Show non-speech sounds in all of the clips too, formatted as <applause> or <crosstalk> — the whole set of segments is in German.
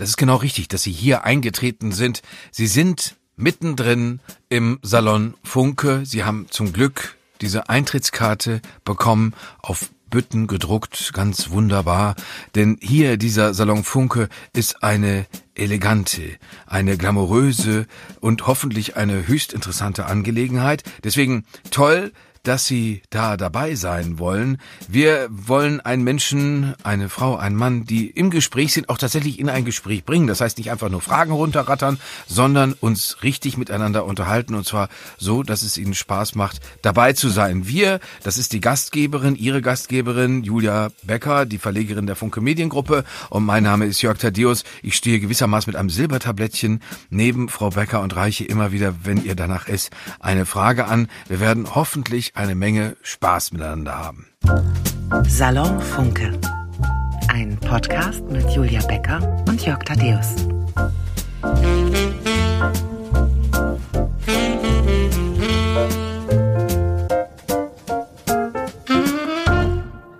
das ist genau richtig, dass Sie hier eingetreten sind. Sie sind mittendrin im Salon Funke. Sie haben zum Glück diese Eintrittskarte bekommen auf Bütten gedruckt, ganz wunderbar, denn hier dieser Salon Funke ist eine elegante, eine glamouröse und hoffentlich eine höchst interessante Angelegenheit. Deswegen toll, dass Sie da dabei sein wollen. Wir wollen einen Menschen, eine Frau, einen Mann, die im Gespräch sind, auch tatsächlich in ein Gespräch bringen. Das heißt nicht einfach nur Fragen runterrattern, sondern uns richtig miteinander unterhalten und zwar so, dass es Ihnen Spaß macht, dabei zu sein. Wir, das ist die Gastgeberin, Ihre Gastgeberin Julia Becker, die Verlegerin der Funke Mediengruppe und mein Name ist Jörg Thaddeus. Ich stehe gewissermaßen mit einem Silbertablettchen neben Frau Becker und reiche immer wieder, wenn ihr danach ist, eine Frage an. Wir werden hoffentlich eine Menge Spaß miteinander haben. Salon Funke. Ein Podcast mit Julia Becker und Jörg Thaddeus.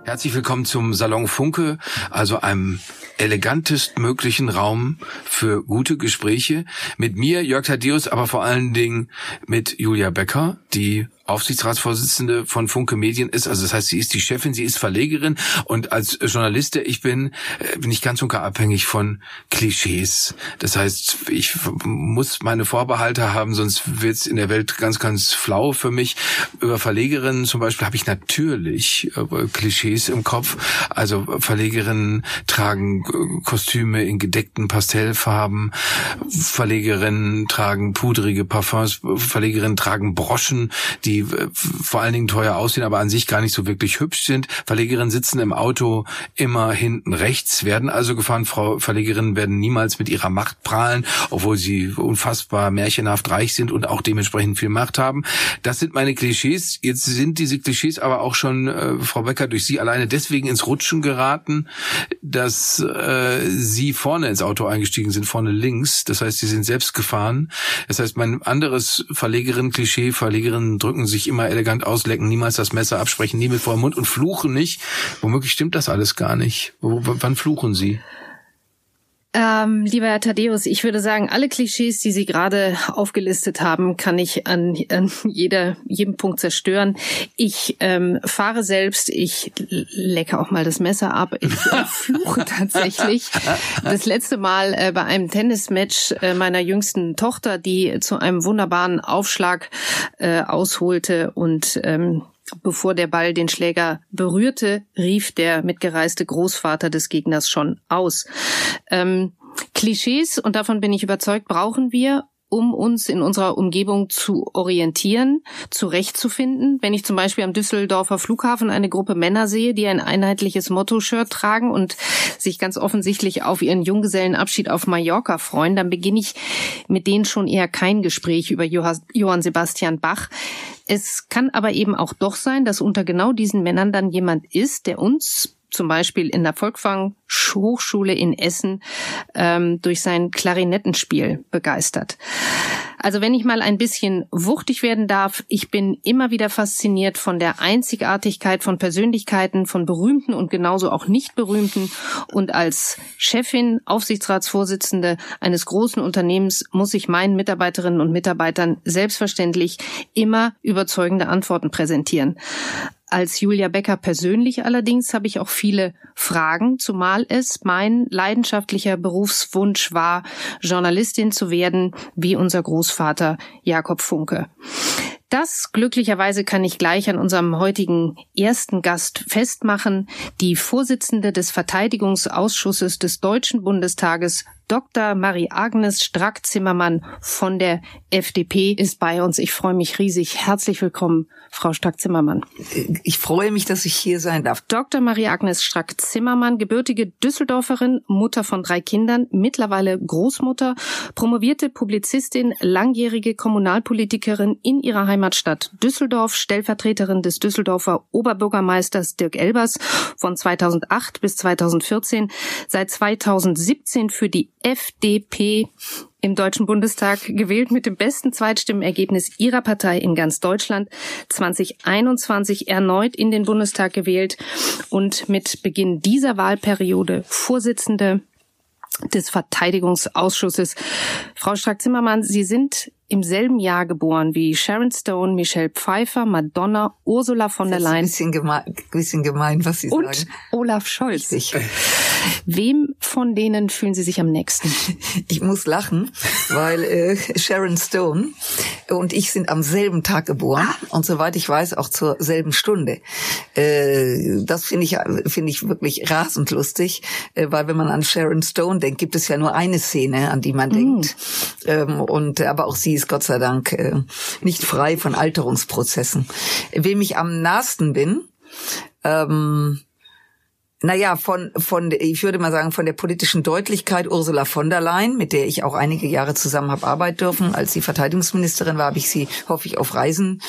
Herzlich willkommen zum Salon Funke, also einem elegantest möglichen Raum für gute Gespräche mit mir, Jörg Thaddeus, aber vor allen Dingen mit Julia Becker, die Aufsichtsratsvorsitzende von Funke Medien ist. Also das heißt, sie ist die Chefin, sie ist Verlegerin und als Journalist, ich bin, äh, bin ich ganz und gar abhängig von Klischees. Das heißt, ich muss meine Vorbehalte haben, sonst wird's in der Welt ganz, ganz flau für mich. Über Verlegerinnen zum Beispiel habe ich natürlich äh, Klischees im Kopf. Also Verlegerinnen tragen äh, Kostüme in gedeckten Pastellfarben. Verlegerinnen tragen pudrige Parfums. Verlegerinnen tragen Broschen, die vor allen Dingen teuer aussehen, aber an sich gar nicht so wirklich hübsch sind. Verlegerinnen sitzen im Auto immer hinten rechts, werden also gefahren. Frau Verlegerinnen werden niemals mit ihrer Macht prahlen, obwohl sie unfassbar märchenhaft reich sind und auch dementsprechend viel Macht haben. Das sind meine Klischees. Jetzt sind diese Klischees aber auch schon, äh, Frau Becker, durch Sie alleine deswegen ins Rutschen geraten, dass äh, Sie vorne ins Auto eingestiegen sind, vorne links. Das heißt, Sie sind selbst gefahren. Das heißt, mein anderes Verlegerin-Klischee, Verlegerinnen drücken sich immer elegant auslecken, niemals das Messer absprechen, nie mit vor Mund und fluchen nicht. Womöglich stimmt das alles gar nicht. W wann fluchen Sie? Ähm, lieber Herr Thaddeus, ich würde sagen, alle Klischees, die Sie gerade aufgelistet haben, kann ich an, an jeder, jedem Punkt zerstören. Ich ähm, fahre selbst, ich lecke auch mal das Messer ab, ich äh, <laughs> fluche tatsächlich. Das letzte Mal äh, bei einem Tennismatch äh, meiner jüngsten Tochter, die zu einem wunderbaren Aufschlag äh, ausholte und ähm, Bevor der Ball den Schläger berührte, rief der mitgereiste Großvater des Gegners schon aus. Ähm, Klischees, und davon bin ich überzeugt, brauchen wir, um uns in unserer Umgebung zu orientieren, zurechtzufinden. Wenn ich zum Beispiel am Düsseldorfer Flughafen eine Gruppe Männer sehe, die ein einheitliches Motto-Shirt tragen und sich ganz offensichtlich auf ihren Junggesellenabschied auf Mallorca freuen, dann beginne ich mit denen schon eher kein Gespräch über Johann Sebastian Bach. Es kann aber eben auch doch sein, dass unter genau diesen Männern dann jemand ist, der uns zum Beispiel in der Volkwang Hochschule in Essen ähm, durch sein Klarinettenspiel begeistert. Also wenn ich mal ein bisschen wuchtig werden darf, ich bin immer wieder fasziniert von der Einzigartigkeit von Persönlichkeiten, von berühmten und genauso auch nicht berühmten. Und als Chefin, Aufsichtsratsvorsitzende eines großen Unternehmens muss ich meinen Mitarbeiterinnen und Mitarbeitern selbstverständlich immer überzeugende Antworten präsentieren. Als Julia Becker persönlich allerdings habe ich auch viele Fragen, zumal es mein leidenschaftlicher Berufswunsch war, Journalistin zu werden, wie unser Großvater Jakob Funke. Das glücklicherweise kann ich gleich an unserem heutigen ersten Gast festmachen. Die Vorsitzende des Verteidigungsausschusses des Deutschen Bundestages, Dr. Marie-Agnes Strack-Zimmermann von der FDP ist bei uns. Ich freue mich riesig. Herzlich willkommen, Frau Strack-Zimmermann. Ich freue mich, dass ich hier sein darf. Dr. Marie-Agnes Strack-Zimmermann, gebürtige Düsseldorferin, Mutter von drei Kindern, mittlerweile Großmutter, promovierte Publizistin, langjährige Kommunalpolitikerin in ihrer Heimatstadt Düsseldorf, Stellvertreterin des Düsseldorfer Oberbürgermeisters Dirk Elbers von 2008 bis 2014, seit 2017 für die FDP im Deutschen Bundestag gewählt mit dem besten Zweitstimmenergebnis ihrer Partei in ganz Deutschland, 2021 erneut in den Bundestag gewählt und mit Beginn dieser Wahlperiode Vorsitzende des Verteidigungsausschusses. Frau Strack-Zimmermann, Sie sind im selben Jahr geboren wie Sharon Stone, Michelle Pfeiffer, Madonna, Ursula von der Leyen. Ein bisschen gemein, bisschen gemein was Sie und sagen. Olaf Scholz. Richtig. Wem von denen fühlen Sie sich am nächsten? Ich muss lachen, weil äh, Sharon Stone und ich sind am selben Tag geboren und soweit ich weiß auch zur selben Stunde. Äh, das finde ich finde ich wirklich rasend lustig, äh, weil wenn man an Sharon Stone denkt, gibt es ja nur eine Szene, an die man denkt. Ähm, und aber auch sie ist Gott sei Dank äh, nicht frei von Alterungsprozessen. Wem ich am nahesten bin, ähm, naja, von, von, ich würde mal sagen, von der politischen Deutlichkeit Ursula von der Leyen, mit der ich auch einige Jahre zusammen habe arbeiten dürfen. Als sie Verteidigungsministerin war, habe ich sie, hoffe ich, auf Reisen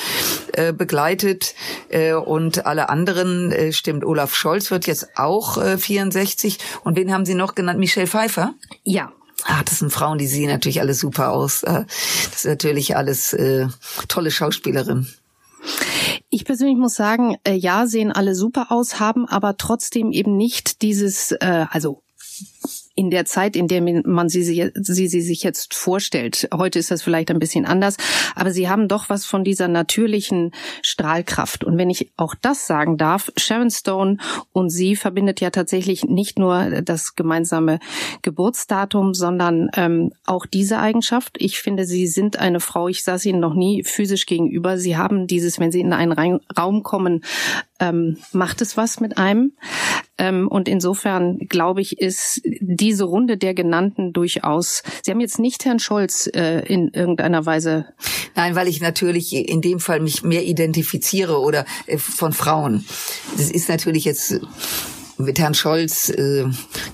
äh, begleitet. Äh, und alle anderen äh, stimmt. Olaf Scholz wird jetzt auch äh, 64. Und wen haben Sie noch genannt? Michelle Pfeiffer? Ja. Ah, das sind Frauen, die sehen natürlich alle super aus. Äh, Das ist natürlich alles äh, tolle Schauspielerin. Ich persönlich muss sagen, äh, ja, sehen alle super aus, haben aber trotzdem eben nicht dieses, äh, also in der Zeit, in der man sie, sie, sie, sich jetzt vorstellt. Heute ist das vielleicht ein bisschen anders, aber sie haben doch was von dieser natürlichen Strahlkraft. Und wenn ich auch das sagen darf, Sharon Stone und sie verbindet ja tatsächlich nicht nur das gemeinsame Geburtsdatum, sondern ähm, auch diese Eigenschaft. Ich finde, sie sind eine Frau, ich saß ihnen noch nie physisch gegenüber. Sie haben dieses, wenn sie in einen Raum kommen, ähm, macht es was mit einem. Ähm, und insofern, glaube ich, ist diese Runde der genannten durchaus. Sie haben jetzt nicht Herrn Scholz äh, in irgendeiner Weise. Nein, weil ich natürlich in dem Fall mich mehr identifiziere oder äh, von Frauen. Das ist natürlich jetzt mit Herrn Scholz, äh,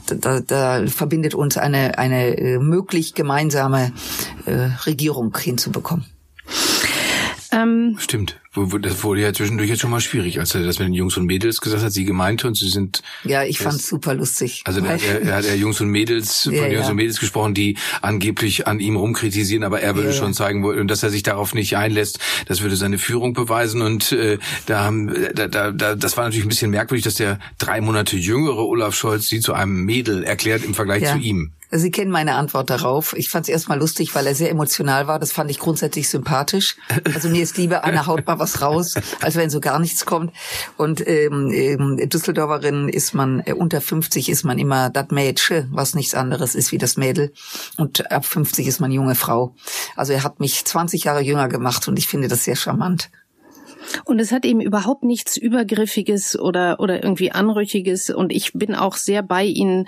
da, da verbindet uns eine, eine äh, möglich gemeinsame äh, Regierung hinzubekommen. Ähm, Stimmt. Das wurde ja zwischendurch jetzt schon mal schwierig, als er das mit den Jungs und Mädels gesagt hat. Sie gemeinte und sie sind. Ja, ich fand's super lustig. Also er, er hat ja Jungs und Mädels von Ja, Jungs ja. und Mädels gesprochen, die angeblich an ihm rumkritisieren, aber er würde Ja, schon zeigen wollen, dass er sich darauf nicht einlässt. Das würde seine Führung beweisen. Und äh, da haben, da, da, da, das war natürlich ein bisschen merkwürdig, dass der drei Monate jüngere Olaf Scholz sie zu einem Mädel erklärt im Vergleich Ja. zu ihm. Sie kennen meine Antwort darauf. Ich fand es erstmal lustig, weil er sehr emotional war. Das fand ich grundsätzlich sympathisch. Also mir ist lieber, einer haut mal was raus, als wenn so gar nichts kommt. Und ähm, ähm, Düsseldorferin ist man, äh, unter 50 ist man immer das Mädchen, was nichts anderes ist wie das Mädel. Und ab 50 ist man junge Frau. Also er hat mich 20 Jahre jünger gemacht und ich finde das sehr charmant. Und es hat eben überhaupt nichts Übergriffiges oder, oder irgendwie Anrüchiges. Und ich bin auch sehr bei Ihnen,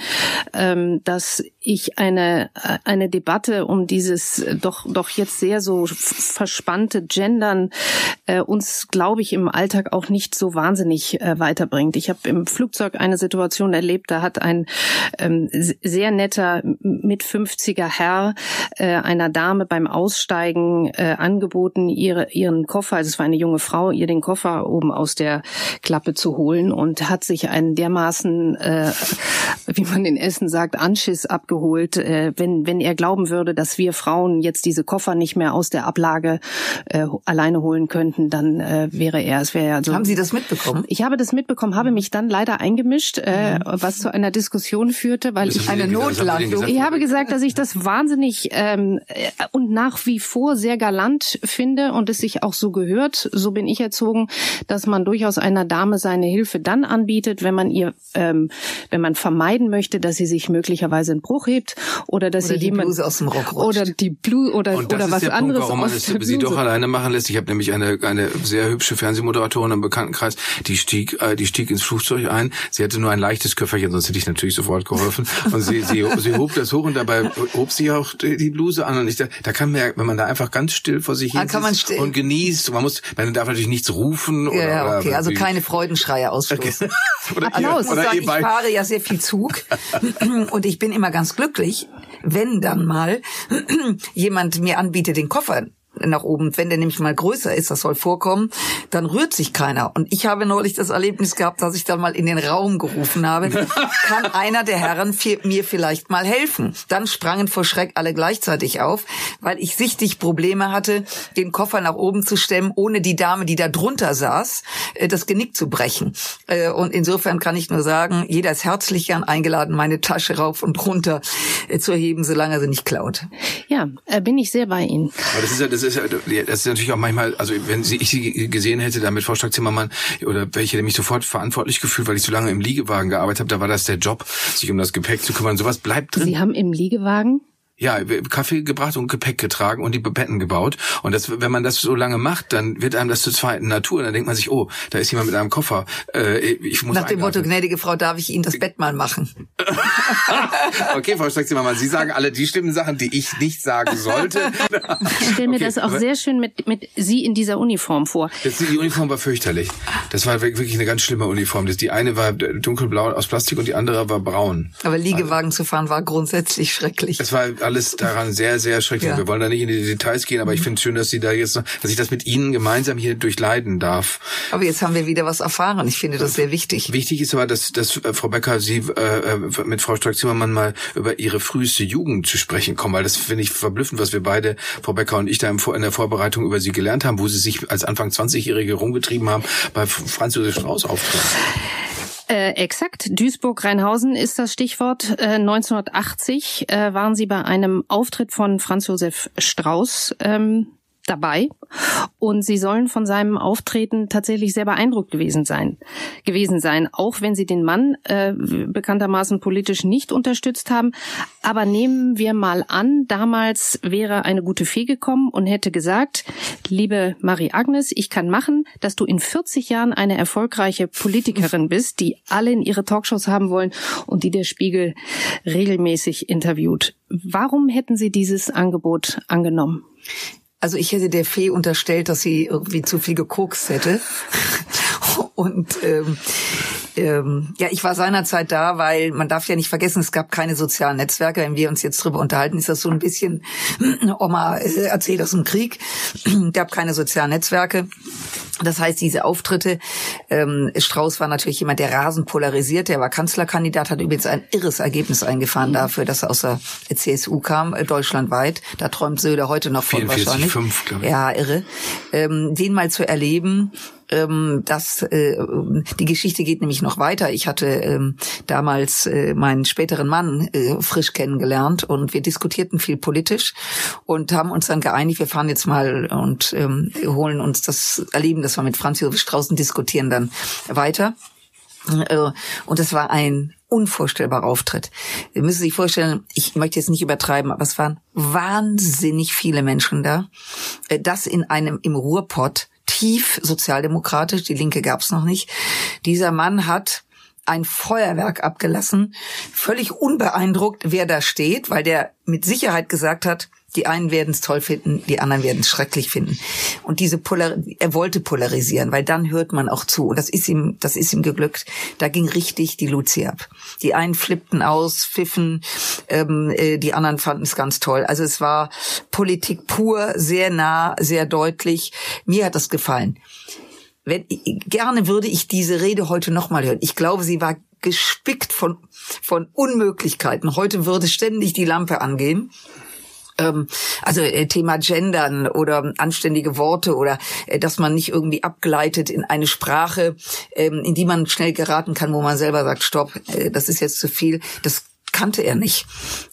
ähm, dass ich eine, äh, eine Debatte um dieses doch, doch jetzt sehr so verspannte Gendern äh, uns, glaube ich, im Alltag auch nicht so wahnsinnig äh, weiterbringt. Ich habe im Flugzeug eine Situation erlebt, da hat ein ähm, sehr netter mit 50er Herr äh, einer Dame beim Aussteigen äh, angeboten, ihre, ihren Koffer, also es war eine junge Frau, ihr den Koffer oben aus der Klappe zu holen und hat sich einen dermaßen, äh, wie man in Essen sagt, Anschiss abgeholt, äh, wenn, wenn er glauben würde, dass wir Frauen jetzt diese Koffer nicht mehr aus der Ablage äh, alleine holen könnten, dann äh, wäre er, es wäre ja so. Haben Sie das mitbekommen? Ich habe das mitbekommen, habe mich dann leider eingemischt, äh, was zu einer Diskussion führte, weil ich eine Notlandung. gesagt? ich habe gesagt, dass ich das wahnsinnig ähm, äh, und nach wie vor sehr galant finde und es sich auch so gehört. So bin ich erzogen, dass man durchaus einer Dame seine Hilfe dann anbietet, wenn man ihr, ähm, wenn man vermeiden möchte, dass sie sich möglicherweise einen Bruch hebt oder dass Oder sie die jemand Bluse aus dem Rock rutscht. oder die Blue oder Und das oder ist was der anderes Punkt, warum man aus es sie doch alleine machen lässt. Ich habe nämlich eine, eine sehr hübsche Fernsehmoderatorin im Bekanntenkreis, die stieg, äh, die stieg ins Flugzeug ein. Sie hatte nur ein leichtes Köfferchen, sonst hätte ich natürlich sofort geholfen. Und sie, sie, <laughs> sie hob das hoch und dabei hob sie auch die Bluse an. Und ich da, da kann man, ja, wenn man da einfach ganz still vor sich hin kann man sitzt still- und genießt, man muss, man darf natürlich nichts rufen oder, Ja, okay. oder Also keine Freudenschreie ausstoßen. <laughs> oder Applaus. ihr, oder sagen, ich fahre ja sehr viel Zug <laughs> und ich bin immer ganz glücklich, wenn dann mal <clears throat> jemand mir anbietet, den Koffer nach oben. Wenn der nämlich mal größer ist, das soll vorkommen, dann rührt sich keiner. Und ich habe neulich das Erlebnis gehabt, dass ich dann mal in den Raum gerufen habe, <laughs> kann einer der Herren mir vielleicht mal helfen? Dann sprangen vor Schreck alle gleichzeitig auf, weil ich sichtlich Probleme hatte, den Koffer nach oben zu stemmen, ohne die Dame, die da drunter saß, äh, das Genick zu brechen. Äh, und insofern kann ich nur sagen, jeder ist herzlich gern eingeladen, meine Tasche rauf und runter äh, zu erheben, solange er sie nicht klaut. Ja, bin ich sehr bei Ihnen. Aber das ist ja, das ist ja, das ist natürlich auch manchmal, also wenn sie, ich sie gesehen hätte, da mit Frau Stark-Zimmermann, oder welche, der mich sofort verantwortlich gefühlt, weil ich so lange im Liegewagen gearbeitet habe, da war das der Job, sich um das Gepäck zu kümmern. Sowas bleibt drin. Sie haben im Liegewagen ja, Kaffee gebracht und Gepäck getragen und die Betten gebaut. Und das, wenn man das so lange macht, dann wird einem das zur zweiten Natur. Und dann denkt man sich, oh, da ist jemand mit einem Koffer. Äh, ich muss Nach dem Motto, gnädige Frau, darf ich Ihnen das Bett mal machen? <laughs> okay, Frau Streck-Zimmermann, Sie sagen alle die schlimmen Sachen, die ich nicht sagen sollte. Ich stelle mir okay. das auch sehr schön mit, mit Sie in dieser Uniform vor. Das, die Uniform war fürchterlich. Das war wirklich eine ganz schlimme Uniform. Das, die eine war dunkelblau aus Plastik und die andere war braun. Aber Liegewagen also, zu fahren war grundsätzlich schrecklich. Es war alles daran sehr, sehr schrecklich. Ja. Wir wollen da nicht in die Details gehen, aber ich finde es schön, dass Sie da jetzt, dass ich das mit Ihnen gemeinsam hier durchleiden darf. Aber jetzt haben wir wieder was erfahren. Ich finde das sehr wichtig. Wichtig ist aber, dass, dass äh, Frau Becker Sie äh, äh mit Frau Strack-Zimmermann mal über Ihre früheste Jugend zu sprechen kommen, weil das finde ich verblüffend, was wir beide, Frau Becker und ich, da in der Vorbereitung über Sie gelernt haben, wo Sie sich als Anfang 20-Jährige rumgetrieben haben bei Franz Josef Strauß auftreten. Äh, exakt. Duisburg-Rheinhausen ist das Stichwort. Äh, 1980 äh, waren Sie bei einem Auftritt von Franz Josef Strauß ähm, dabei und sie sollen von seinem Auftreten tatsächlich sehr beeindruckt gewesen sein. Gewesen sein, auch wenn sie den Mann äh, bekanntermaßen politisch nicht unterstützt haben. Aber nehmen wir mal an, damals wäre eine gute Fee gekommen und hätte gesagt, liebe Marie Agnes, ich kann machen, dass du in 40 Jahren eine erfolgreiche Politikerin bist, die alle in ihre Talkshows haben wollen und die der Spiegel regelmäßig interviewt. Warum hätten Sie dieses Angebot angenommen? Also ich hätte der Fee unterstellt, dass sie irgendwie zu viel gekokst hätte. <laughs> Und ähm, ähm, ja, ich war seinerzeit da, weil man darf ja nicht vergessen, es gab keine sozialen Netzwerke. Wenn wir uns jetzt drüber unterhalten, ist das so ein bisschen, <clears throat> Oma äh, erzählt aus dem Krieg. <clears throat> gab keine sozialen Netzwerke. Das heißt, diese Auftritte, ähm, Strauß war natürlich jemand, der rasend polarisiert, der war Kanzlerkandidat, hat übrigens ein irres Ergebnis eingefahren mhm. dafür, dass er aus der CSU kam, äh, deutschlandweit. Da träumt Söder heute noch von 44, wahrscheinlich. 5, glaube ich. Ja, irre. Ähm, den mal zu erleben, ähm, das, äh, die Geschichte geht nämlich noch weiter. Ich hatte ähm, damals äh, meinen späteren Mann äh, frisch kennengelernt und wir diskutierten viel politisch und haben uns dann geeinigt, wir fahren jetzt mal und ähm, holen uns das Erleben, das wir mit Franz Josef Straußen diskutieren, dann weiter. Äh, und es war ein unvorstellbarer Auftritt. Sie müssen sich vorstellen, ich möchte jetzt nicht übertreiben, aber es waren wahnsinnig viele Menschen da. Äh, das in einem im Ruhrpott tief sozialdemokratisch, die Linke gab's noch nicht. Dieser Mann hat ein Feuerwerk abgelassen, völlig unbeeindruckt, wer da steht, weil der mit Sicherheit gesagt hat, die einen werden es toll finden, die anderen werden es schrecklich finden. Und diese Polar er wollte polarisieren, weil dann hört man auch zu. Und das ist ihm, das ist ihm geglückt. Da ging richtig die Luzi ab. Die einen flippten aus, pfiffen, ähm, äh, die anderen fanden es ganz toll. Also es war Politik pur, sehr nah, sehr deutlich. Mir hat das gefallen. Wenn, gerne würde ich diese Rede heute nochmal hören. Ich glaube, sie war gespickt von, von Unmöglichkeiten. Heute würde ständig die Lampe angehen also äh, Thema Gendern oder anständige Worte oder äh, dass man nicht irgendwie abgleitet in eine Sprache, ähm, in die man schnell geraten kann, wo man selber sagt, stopp, äh, das ist jetzt zu viel. Das kannte er nicht.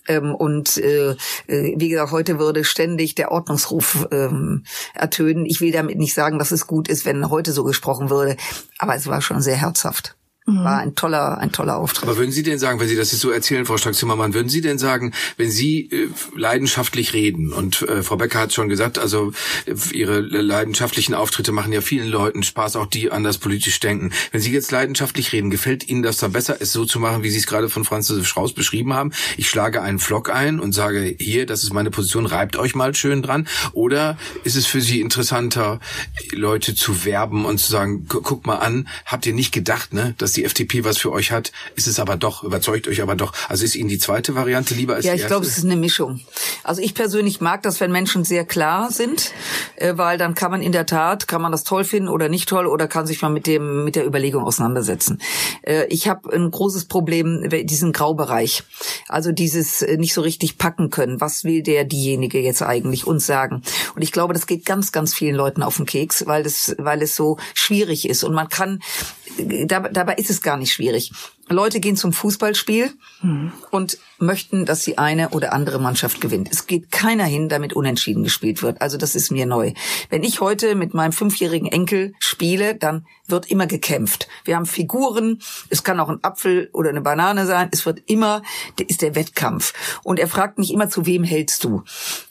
Ähm, und wie gesagt, heute würde ständig der Ordnungsruf ähm, ertönen. Ich will damit nicht sagen, dass es gut ist, wenn heute so gesprochen würde, aber es war schon sehr herzhaft. Mhm. War ein toller, ein toller Auftritt. Aber würden Sie denn sagen, wenn Sie das jetzt so erzählen, Frau Stark-Zimmermann, würden Sie denn sagen, wenn Sie äh, leidenschaftlich reden und äh, Frau Becker hat schon gesagt, also äh, Ihre leidenschaftlichen Auftritte machen ja vielen Leuten Spaß, auch die anders politisch denken. Wenn Sie jetzt leidenschaftlich reden, gefällt Ihnen das dann besser, es so zu machen, wie Sie es gerade von Franz Josef Strauß beschrieben haben? Ich schlage einen Vlog ein und sage, hier, das ist meine Position, reibt euch mal schön dran. Oder ist es für Sie interessanter, Leute zu werben und zu sagen, guck mal an, habt ihr nicht gedacht, ne, dass die FDP was für euch hat, ist es aber doch, überzeugt euch aber doch. Also ist Ihnen die zweite Variante lieber als ja, die erste? Ja, ich glaube, es ist eine Mischung. Also ich persönlich mag das, wenn Menschen sehr klar sind, äh, weil dann kann man in der Tat, kann man das toll finden oder nicht toll oder kann sich mal mit dem mit der Überlegung auseinandersetzen. Äh, ich habe ein großes Problem diesen Graubereich, also dieses äh, nicht so richtig packen können. Was will der diejenige jetzt eigentlich uns sagen? Und ich glaube, das geht ganz ganz vielen Leuten auf den Keks, weil es weil es so schwierig ist und man kann dabei ist es gar nicht schwierig. Leute gehen zum Fußballspiel hm. und möchten, dass die eine oder andere Mannschaft gewinnt. Es geht keiner hin, damit unentschieden gespielt wird. Also das ist mir neu. Wenn ich heute mit meinem fünfjährigen Enkel spiele, dann wird immer gekämpft. Wir haben Figuren, es kann auch ein Apfel oder eine Banane sein, es wird immer, ist der Wettkampf. Und er fragt mich immer, zu wem hältst du?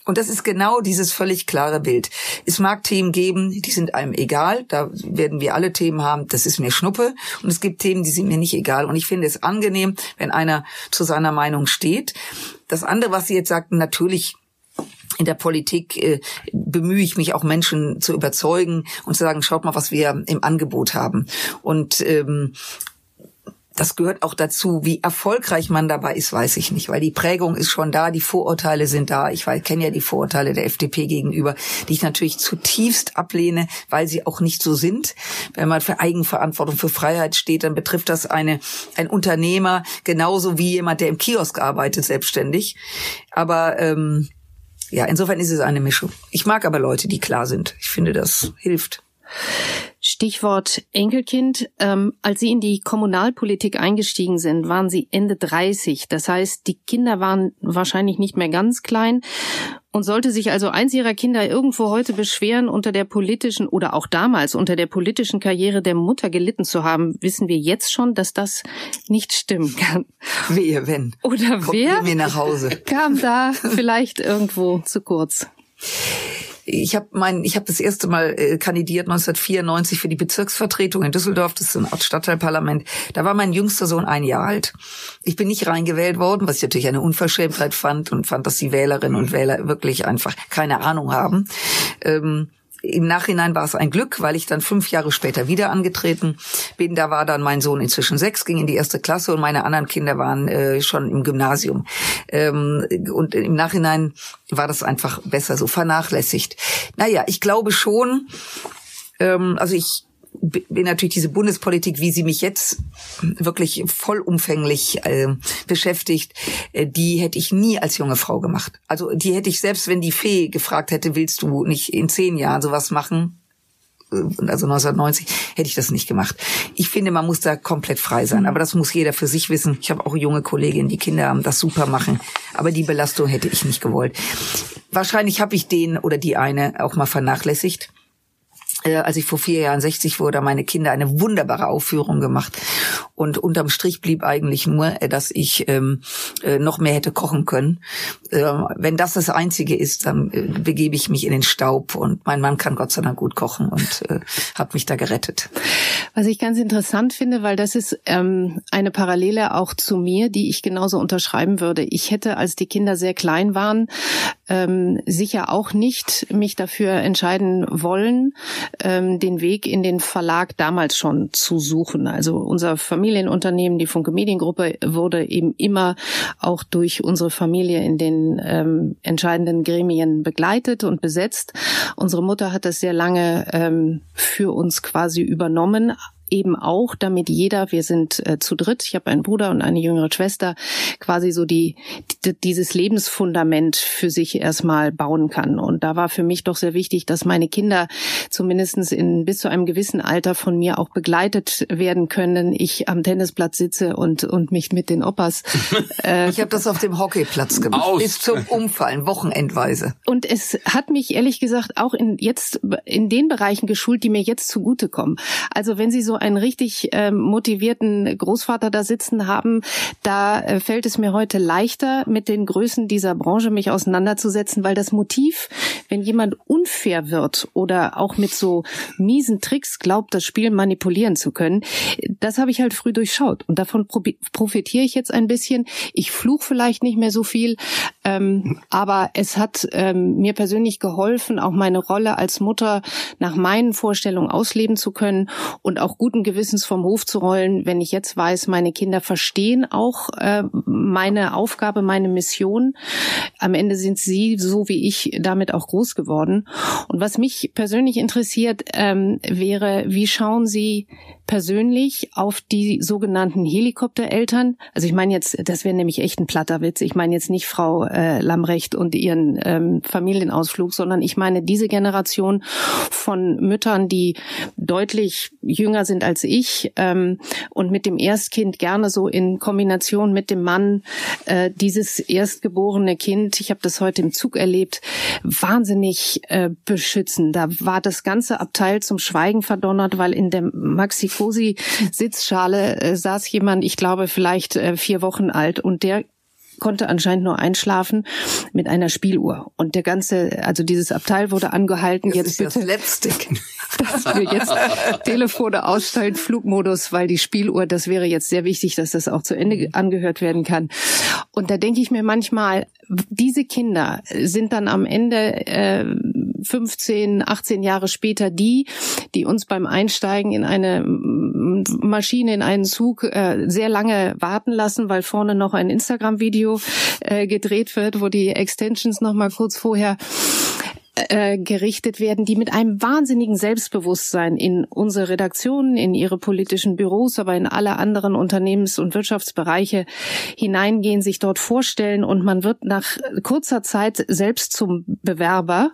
Und das ist genau dieses völlig klare Bild. Es mag Themen geben, die sind einem egal, da werden wir alle Themen haben, das ist mir Schnuppe. Und es gibt Themen, die sind mir nicht egal. Und ich finde es angenehm, wenn einer zu seiner Meinung. Das andere, was Sie jetzt sagten, natürlich in der Politik äh, bemühe ich mich auch Menschen zu überzeugen und zu sagen, schaut mal, was wir im Angebot haben. Und ähm, das gehört auch dazu. Wie erfolgreich man dabei ist, weiß ich nicht, weil die Prägung ist schon da, die Vorurteile sind da. Ich kenne ja die Vorurteile der FDP gegenüber, die ich natürlich zutiefst ablehne, weil sie auch nicht so sind. Wenn man für Eigenverantwortung, für Freiheit steht, dann betrifft das eine, ein Unternehmer genauso wie jemand, der im Kiosk arbeitet, selbstständig. Aber ähm, ja, insofern ist es eine Mischung. Ich mag aber Leute, die klar sind. Ich finde, das hilft. Stichwort Enkelkind. Ähm, als Sie in die Kommunalpolitik eingestiegen sind, waren Sie Ende 30. Das heißt, die Kinder waren wahrscheinlich nicht mehr ganz klein. Und sollte sich also eins Ihrer Kinder irgendwo heute beschweren, unter der politischen oder auch damals unter der politischen Karriere der Mutter gelitten zu haben, wissen wir jetzt schon, dass das nicht stimmen kann. Wehe, wenn. Oder Kommt wer mir nach Hause. kam da vielleicht irgendwo zu kurz? Ich habe mein, ich habe das erste Mal äh, kandidiert 1994 für die Bezirksvertretung in Düsseldorf, das ist so ein Stadtteilparlament. Da war mein jüngster Sohn ein Jahr alt. Ich bin nicht reingewählt worden, was ich natürlich eine Unverschämtheit fand und fand, dass die Wählerinnen und Wähler wirklich einfach keine Ahnung haben. Ähm, im Nachhinein war es ein Glück, weil ich dann fünf Jahre später wieder angetreten bin. Da war dann mein Sohn inzwischen sechs, ging in die erste Klasse und meine anderen Kinder waren äh, schon im Gymnasium. Ähm, und im Nachhinein war das einfach besser so vernachlässigt. Naja, ich glaube schon, ähm, also ich bin natürlich diese Bundespolitik, wie sie mich jetzt wirklich vollumfänglich äh, beschäftigt, äh, die hätte ich nie als junge Frau gemacht. Also die hätte ich selbst, wenn die Fee gefragt hätte, willst du nicht in zehn Jahren sowas machen? Äh, also 1990 hätte ich das nicht gemacht. Ich finde, man muss da komplett frei sein. Aber das muss jeder für sich wissen. Ich habe auch junge Kolleginnen, die Kinder haben, das super machen. Aber die Belastung hätte ich nicht gewollt. Wahrscheinlich habe ich den oder die eine auch mal vernachlässigt als ich vor vier Jahren 60 wurde, meine Kinder eine wunderbare Aufführung gemacht. Und unterm Strich blieb eigentlich nur, äh, dass ich ähm, äh, noch mehr hätte kochen können. Äh, wenn das das Einzige ist, dann äh, begebe ich mich in den Staub. Und mein Mann kann Gott sei Dank gut kochen und äh, hat mich da gerettet. Was ich ganz interessant finde, weil das ist ähm, eine Parallele auch zu mir, die ich genauso unterschreiben würde. Ich hätte, als die Kinder sehr klein waren, ähm, sicher auch nicht mich dafür entscheiden wollen, ähm, den Weg in den Verlag damals schon zu suchen. Also unser Familienunternehmen, die Funke Mediengruppe, wurde eben immer auch durch unsere Familie in den ähm, entscheidenden Gremien begleitet und besetzt. Unsere Mutter hat das sehr lange ähm, für uns quasi übernommen, eben auch, damit jeder, wir sind äh, zu dritt, ich habe einen Bruder und eine jüngere Schwester, quasi so die, die dieses Lebensfundament für sich erstmal bauen kann. Und da war für mich doch sehr wichtig, dass meine Kinder zumindestens in bis zu einem gewissen Alter von mir auch begleitet werden können. Ich am Tennisplatz sitze und und mich mit den Opas. <laughs> Äh, ich habe das auf dem Hockeyplatz gemacht, Aus. bis zum Umfallen, wochenendweise. Und es hat mich ehrlich gesagt auch in jetzt in den Bereichen geschult, die mir jetzt zugutekommen. Also wenn Sie so einen richtig äh, motivierten Großvater da sitzen haben, da äh, fällt es mir heute leichter, mit den Größen dieser Branche mich auseinanderzusetzen, weil das Motiv, wenn jemand unfair wird oder auch mit so miesen Tricks glaubt, das Spiel manipulieren zu können, das habe ich halt früh durchschaut. Und davon profitiere ich jetzt ein bisschen. Ich fluch vielleicht nicht mehr so viel, ähm, aber es hat ähm, mir persönlich geholfen, auch meine Rolle als Mutter nach meinen Vorstellungen ausleben zu können und auch guten Gewissens vom Hof zu rollen, wenn ich jetzt weiß, meine Kinder verstehen auch äh, meine Aufgabe, meine Mission. am Ende sind sie, so wie ich, damit auch groß geworden. Und was mich persönlich interessiert, ähm, wäre, wie schauen Sie persönlich auf die sogenannten Helikoptereltern? Also ich meine jetzt, das wäre nämlich echt ein platter Witz. Ich meine jetzt nicht Frau äh, Lamrecht und ihren ähm, Familienausflug, sondern ich meine diese Generation von Müttern, die deutlich jünger sind als ich ähm, und mit dem Erstkind gerne so in Kombination mit dem Mann äh, dieses erstgeborene Kind, ich habe das heute im Zug erlebt, wahnsinnig äh, beschützen. Da war das ganze Abteil zum Schweigen verdonnert, weil in der Maxi Cosi Sitzschale äh, saß jemand, ich glaube vielleicht äh, vier Wochen alt. Und der konnte anscheinend nur einschlafen mit einer Spieluhr. Und der ganze, also dieses Abteil wurde angehalten, das jetzt ist bitte, das <laughs> Slapstick. dass wir jetzt Telefone ausstellen, Flugmodus, weil die Spieluhr, das wäre jetzt sehr wichtig, dass das auch zu Ende angehört werden kann. Und da denke ich mir manchmal, diese Kinder sind dann am Ende äh, 15, 18 Jahre später die, die uns beim Einsteigen in eine Maschine, in einen Zug äh, sehr lange warten lassen, weil vorne noch ein Instagram-Video äh, gedreht wird, wo die Extensions noch mal kurz vorher äh, gerichtet werden, die mit einem wahnsinnigen Selbstbewusstsein in unsere Redaktionen, in ihre politischen Büros, aber in alle anderen Unternehmens- und Wirtschaftsbereiche hineingehen, sich dort vorstellen und man wird nach kurzer Zeit selbst zum Bewerber,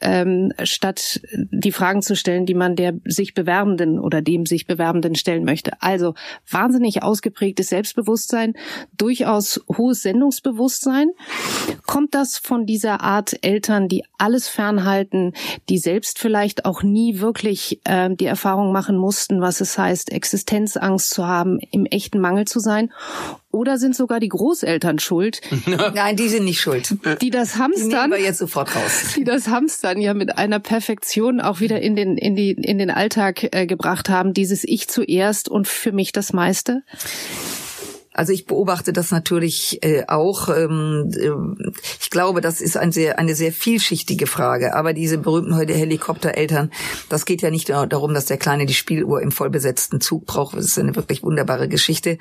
ähm, statt die Fragen zu stellen, die man der sich Bewerbenden oder dem sich Bewerbenden stellen möchte. Also wahnsinnig ausgeprägtes Selbstbewusstsein, durchaus hohes Sendungsbewusstsein. Kommt das von dieser Art Eltern, die alles fernhalten, die selbst vielleicht auch nie wirklich äh, die Erfahrung machen mussten, was es heißt, Existenzangst zu haben, im echten Mangel zu sein? Oder sind sogar die Großeltern schuld, <laughs> Nein, die sind nicht schuld. die das Die Hamstern, nehmen wir jetzt sofort raus. die das Hamstern ja mit einer Perfektion auch wieder in den in die in den Alltag äh, gebracht haben, dieses Ich zuerst und für mich das meiste? Also ich beobachte das natürlich äh, auch. Ähm, äh, ich glaube, das ist ein sehr, eine sehr vielschichtige Frage. Aber diese berühmten heute Helikoptereltern, das geht ja nicht darum, dass der Kleine die Spieluhr im vollbesetzten Zug braucht. Das ist eine wirklich wunderbare Geschichte.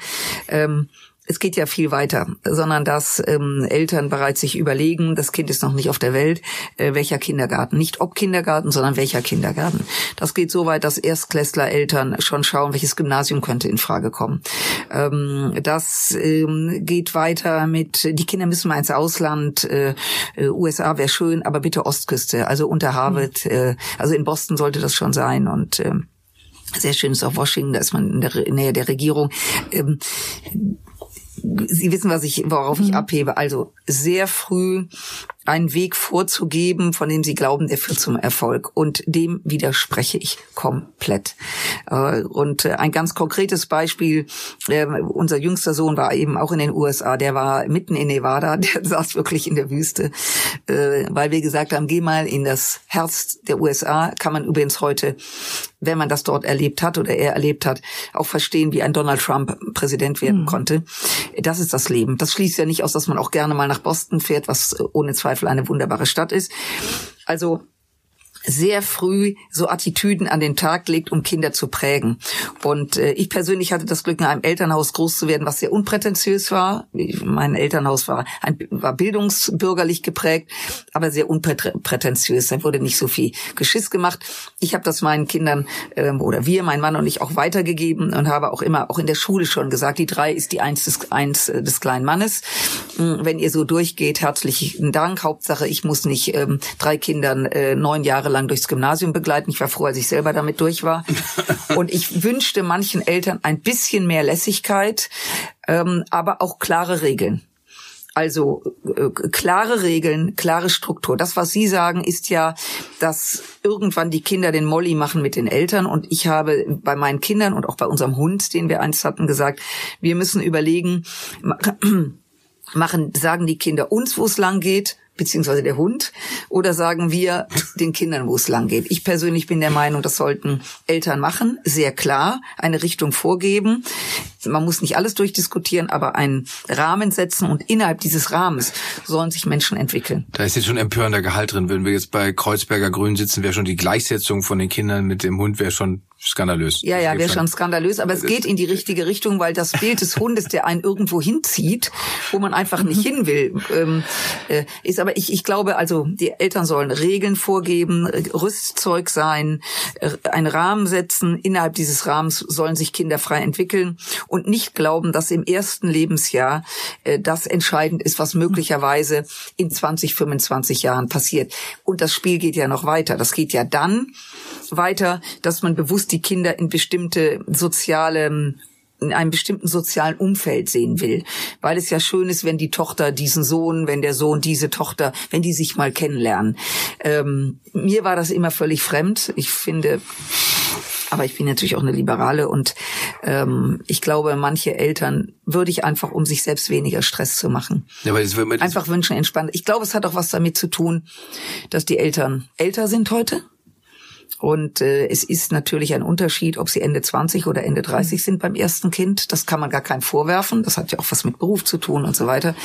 Ähm, es geht ja viel weiter, sondern dass ähm, Eltern bereits sich überlegen, das Kind ist noch nicht auf der Welt, äh, welcher Kindergarten. Nicht ob Kindergarten, sondern welcher Kindergarten. Das geht so weit, dass Erstklässler-Eltern schon schauen, welches Gymnasium könnte in Frage kommen. Ähm, das ähm, geht weiter mit, die Kinder müssen mal ins Ausland, äh, äh, USA wäre schön, aber bitte Ostküste, also unter Harvard, äh, also in Boston sollte das schon sein und äh, sehr schön ist auch Washington, da ist man in der Nähe der Regierung. Ähm, Sie wissen, was ich, worauf ich abhebe. Also sehr früh einen Weg vorzugeben, von dem Sie glauben, der führt zum Erfolg. Und dem widerspreche ich komplett. Äh, Und äh, ein ganz konkretes Beispiel, äh, unser jüngster Sohn war eben auch in den USA, der war mitten in Nevada, <laughs> der saß wirklich in der Wüste, äh, weil wir gesagt haben, geh mal in das Herz der USA, kann man übrigens heute, wenn man das dort erlebt hat oder er erlebt hat, auch verstehen, wie ein Donald Trump Präsident werden konnte. Das ist das Leben. Das schließt ja nicht aus, dass man auch gerne mal nach Boston fährt, was ohne Zweifel eine wunderbare Stadt ist. Also sehr früh so Attitüden an den Tag legt, um Kinder zu prägen. Und äh, ich persönlich hatte das Glück, in einem Elternhaus groß zu werden, was sehr unprätentiös war. Mein Elternhaus war, ein, war bildungsbürgerlich geprägt, aber sehr unprätentiös. Da wurde nicht so viel Geschiss gemacht. Ich habe das meinen Kindern ähm, oder wir, mein Mann und ich, auch weitergegeben und habe auch immer, auch in der Schule schon gesagt, die drei ist die Eins des, eins äh, des kleinen Mannes. Wenn ihr so durchgeht, herzlichen Dank. Hauptsache, ich muss nicht ähm, drei Kindern äh, neun Jahre lang durchs Gymnasium begleiten. Ich war froh, als ich selber damit durch war. <laughs> Und ich wünschte manchen Eltern ein bisschen mehr Lässigkeit, ähm, aber auch klare Regeln. Also äh, klare Regeln, klare Struktur. Das, was Sie sagen, ist ja, dass irgendwann die Kinder den Molly machen mit den Eltern. Und ich habe bei meinen Kindern und auch bei unserem Hund, den wir einst hatten, gesagt, wir müssen überlegen, <clears throat> machen, sagen die Kinder uns, wo es lang geht, beziehungsweise der Hund, oder sagen wir den Kindern, wo es lang geht. Ich persönlich bin der Meinung, das sollten Eltern machen, sehr klar, eine Richtung vorgeben. Man muss nicht alles durchdiskutieren, aber einen Rahmen setzen und innerhalb dieses Rahmens sollen sich Menschen entwickeln. Da ist jetzt schon empörender Gehalt drin. Wenn wir jetzt bei Kreuzberger Grün sitzen, wäre schon die Gleichsetzung von den Kindern mit dem Hund wäre schon skandalös. Ja, ja, wäre schon skandalös, aber es geht in die richtige Richtung, weil das Bild des Hundes, der einen irgendwo hinzieht, wo man einfach nicht hin will, ähm, äh, ist. Aber ich, ich glaube, also die Eltern sollen Regeln vorgeben, Rüstzeug sein, äh, einen Rahmen setzen. Innerhalb dieses Rahmens sollen sich Kinder frei entwickeln und nicht glauben, dass im ersten Lebensjahr äh, das entscheidend ist, was möglicherweise in 20, 25 Jahren passiert. Und das Spiel geht ja noch weiter. Das geht ja dann weiter, dass man bewusst die Kinder in bestimmte soziale in einem bestimmten sozialen Umfeld sehen will, weil es ja schön ist, wenn die Tochter diesen Sohn, wenn der Sohn diese Tochter, wenn die sich mal kennenlernen. Ähm, mir war das immer völlig fremd. Ich finde, aber ich bin natürlich auch eine Liberale und ähm, ich glaube, manche Eltern würde ich einfach, um sich selbst weniger Stress zu machen, Ja, aber das einfach wünschen, entspannt. Ich glaube, es hat auch was damit zu tun, dass die Eltern älter sind heute. Und äh, es ist natürlich ein Unterschied, ob sie Ende 20 oder Ende 30 sind beim ersten Kind. Das kann man gar keinem vorwerfen. Das hat ja auch was mit Beruf zu tun und so weiter.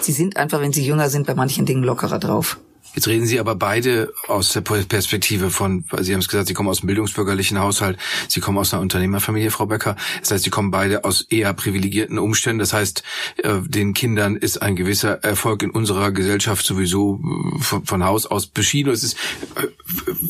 Sie sind einfach, wenn sie jünger sind, bei manchen Dingen lockerer drauf. Jetzt reden Sie aber beide aus der Perspektive von, Sie haben es gesagt, Sie kommen aus einem bildungsbürgerlichen Haushalt, Sie kommen aus einer Unternehmerfamilie, Frau Becker. Das heißt, Sie kommen beide aus eher privilegierten Umständen. Das heißt, äh, den Kindern ist ein gewisser Erfolg in unserer Gesellschaft sowieso äh, von, von Haus aus beschieden. Es ist äh,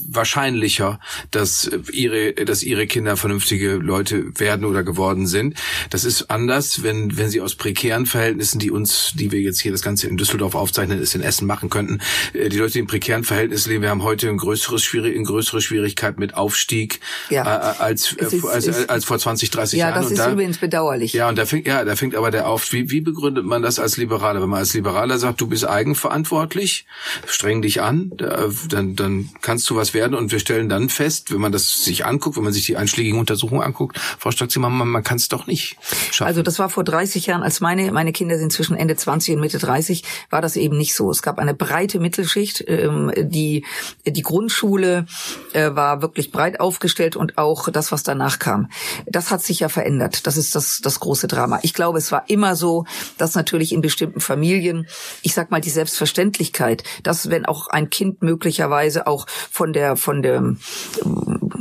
wahrscheinlicher, dass ihre, dass ihre Kinder vernünftige Leute werden oder geworden sind. Das ist anders, wenn, wenn sie aus prekären Verhältnissen, die uns, die wir jetzt hier das Ganze in Düsseldorf aufzeichnen, es in Essen machen könnten, die Leute, die in prekären Verhältnissen leben, wir haben heute eine größere, Schwierig eine größere Schwierigkeit mit Aufstieg Ja. äh, als, Es ist- als, ist- als vor 20, 30 Ja, Jahren. das Und ist da, übrigens bedauerlich. ja, und da fängt, ja, da fängt aber der auf. Wie, wie begründet man das als Liberaler? Wenn man als Liberaler sagt, du bist eigenverantwortlich, streng dich an, da, dann, dann kannst du was werden. Und wir stellen dann fest, wenn man das sich anguckt, wenn man sich die einschlägigen Untersuchungen anguckt, Frau Stock-Zimmermann, man, man kann es doch nicht schaffen. Also das war vor 30 Jahren, als meine, meine Kinder sind zwischen Ende 20 und Mitte 30, war das eben nicht so. Es gab eine breite Mittelschicht, ähm, die, die Grundschule äh, war wirklich breit aufgestellt und auch das, was danach kam. Das hat sich ja verändert. Das ist das, das große Drama. Ich glaube, es war immer so, dass natürlich in bestimmten Familien, ich sag mal, die Selbstverständlichkeit, dass wenn auch ein Kind möglicherweise auch von der, von der,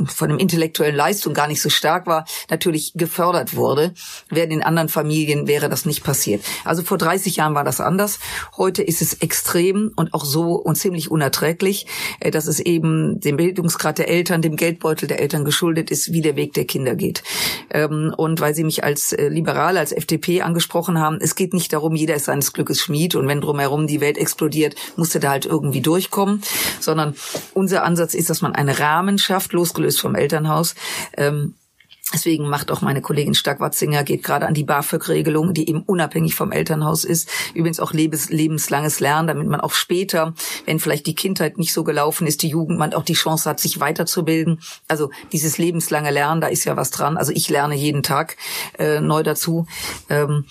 von dem intellektuellen Leistung gar nicht so stark war, natürlich gefördert wurde. Während in anderen Familien wäre das nicht passiert. Also vor 30 Jahren war das anders. Heute ist es extrem und auch so und ziemlich unerträglich, äh, dass es eben dem Bildungsgrad der Eltern, dem Geldbeutel der Eltern geschuldet ist, wie der Weg der Kinder geht. Ähm, Und weil Sie mich als äh, Liberale, als FDP angesprochen haben, es geht nicht darum, jeder ist seines Glückes Schmied und wenn drumherum die Welt explodiert, musste da halt irgendwie durchkommen, sondern unser Ansatz ist, dass man einen Rahmen schafft, losgelöst vom Elternhaus, ähm, Deswegen macht auch meine Kollegin Stark-Watzinger, geht gerade an die BAföG-Regelung, die eben unabhängig vom Elternhaus ist. Übrigens auch lebens, lebenslanges Lernen, damit man auch später, wenn vielleicht die Kindheit nicht so gelaufen ist, die Jugend, man auch die Chance hat, sich weiterzubilden. Also dieses lebenslange Lernen, da ist ja was dran. Also ich lerne jeden Tag äh, neu dazu. Ähm,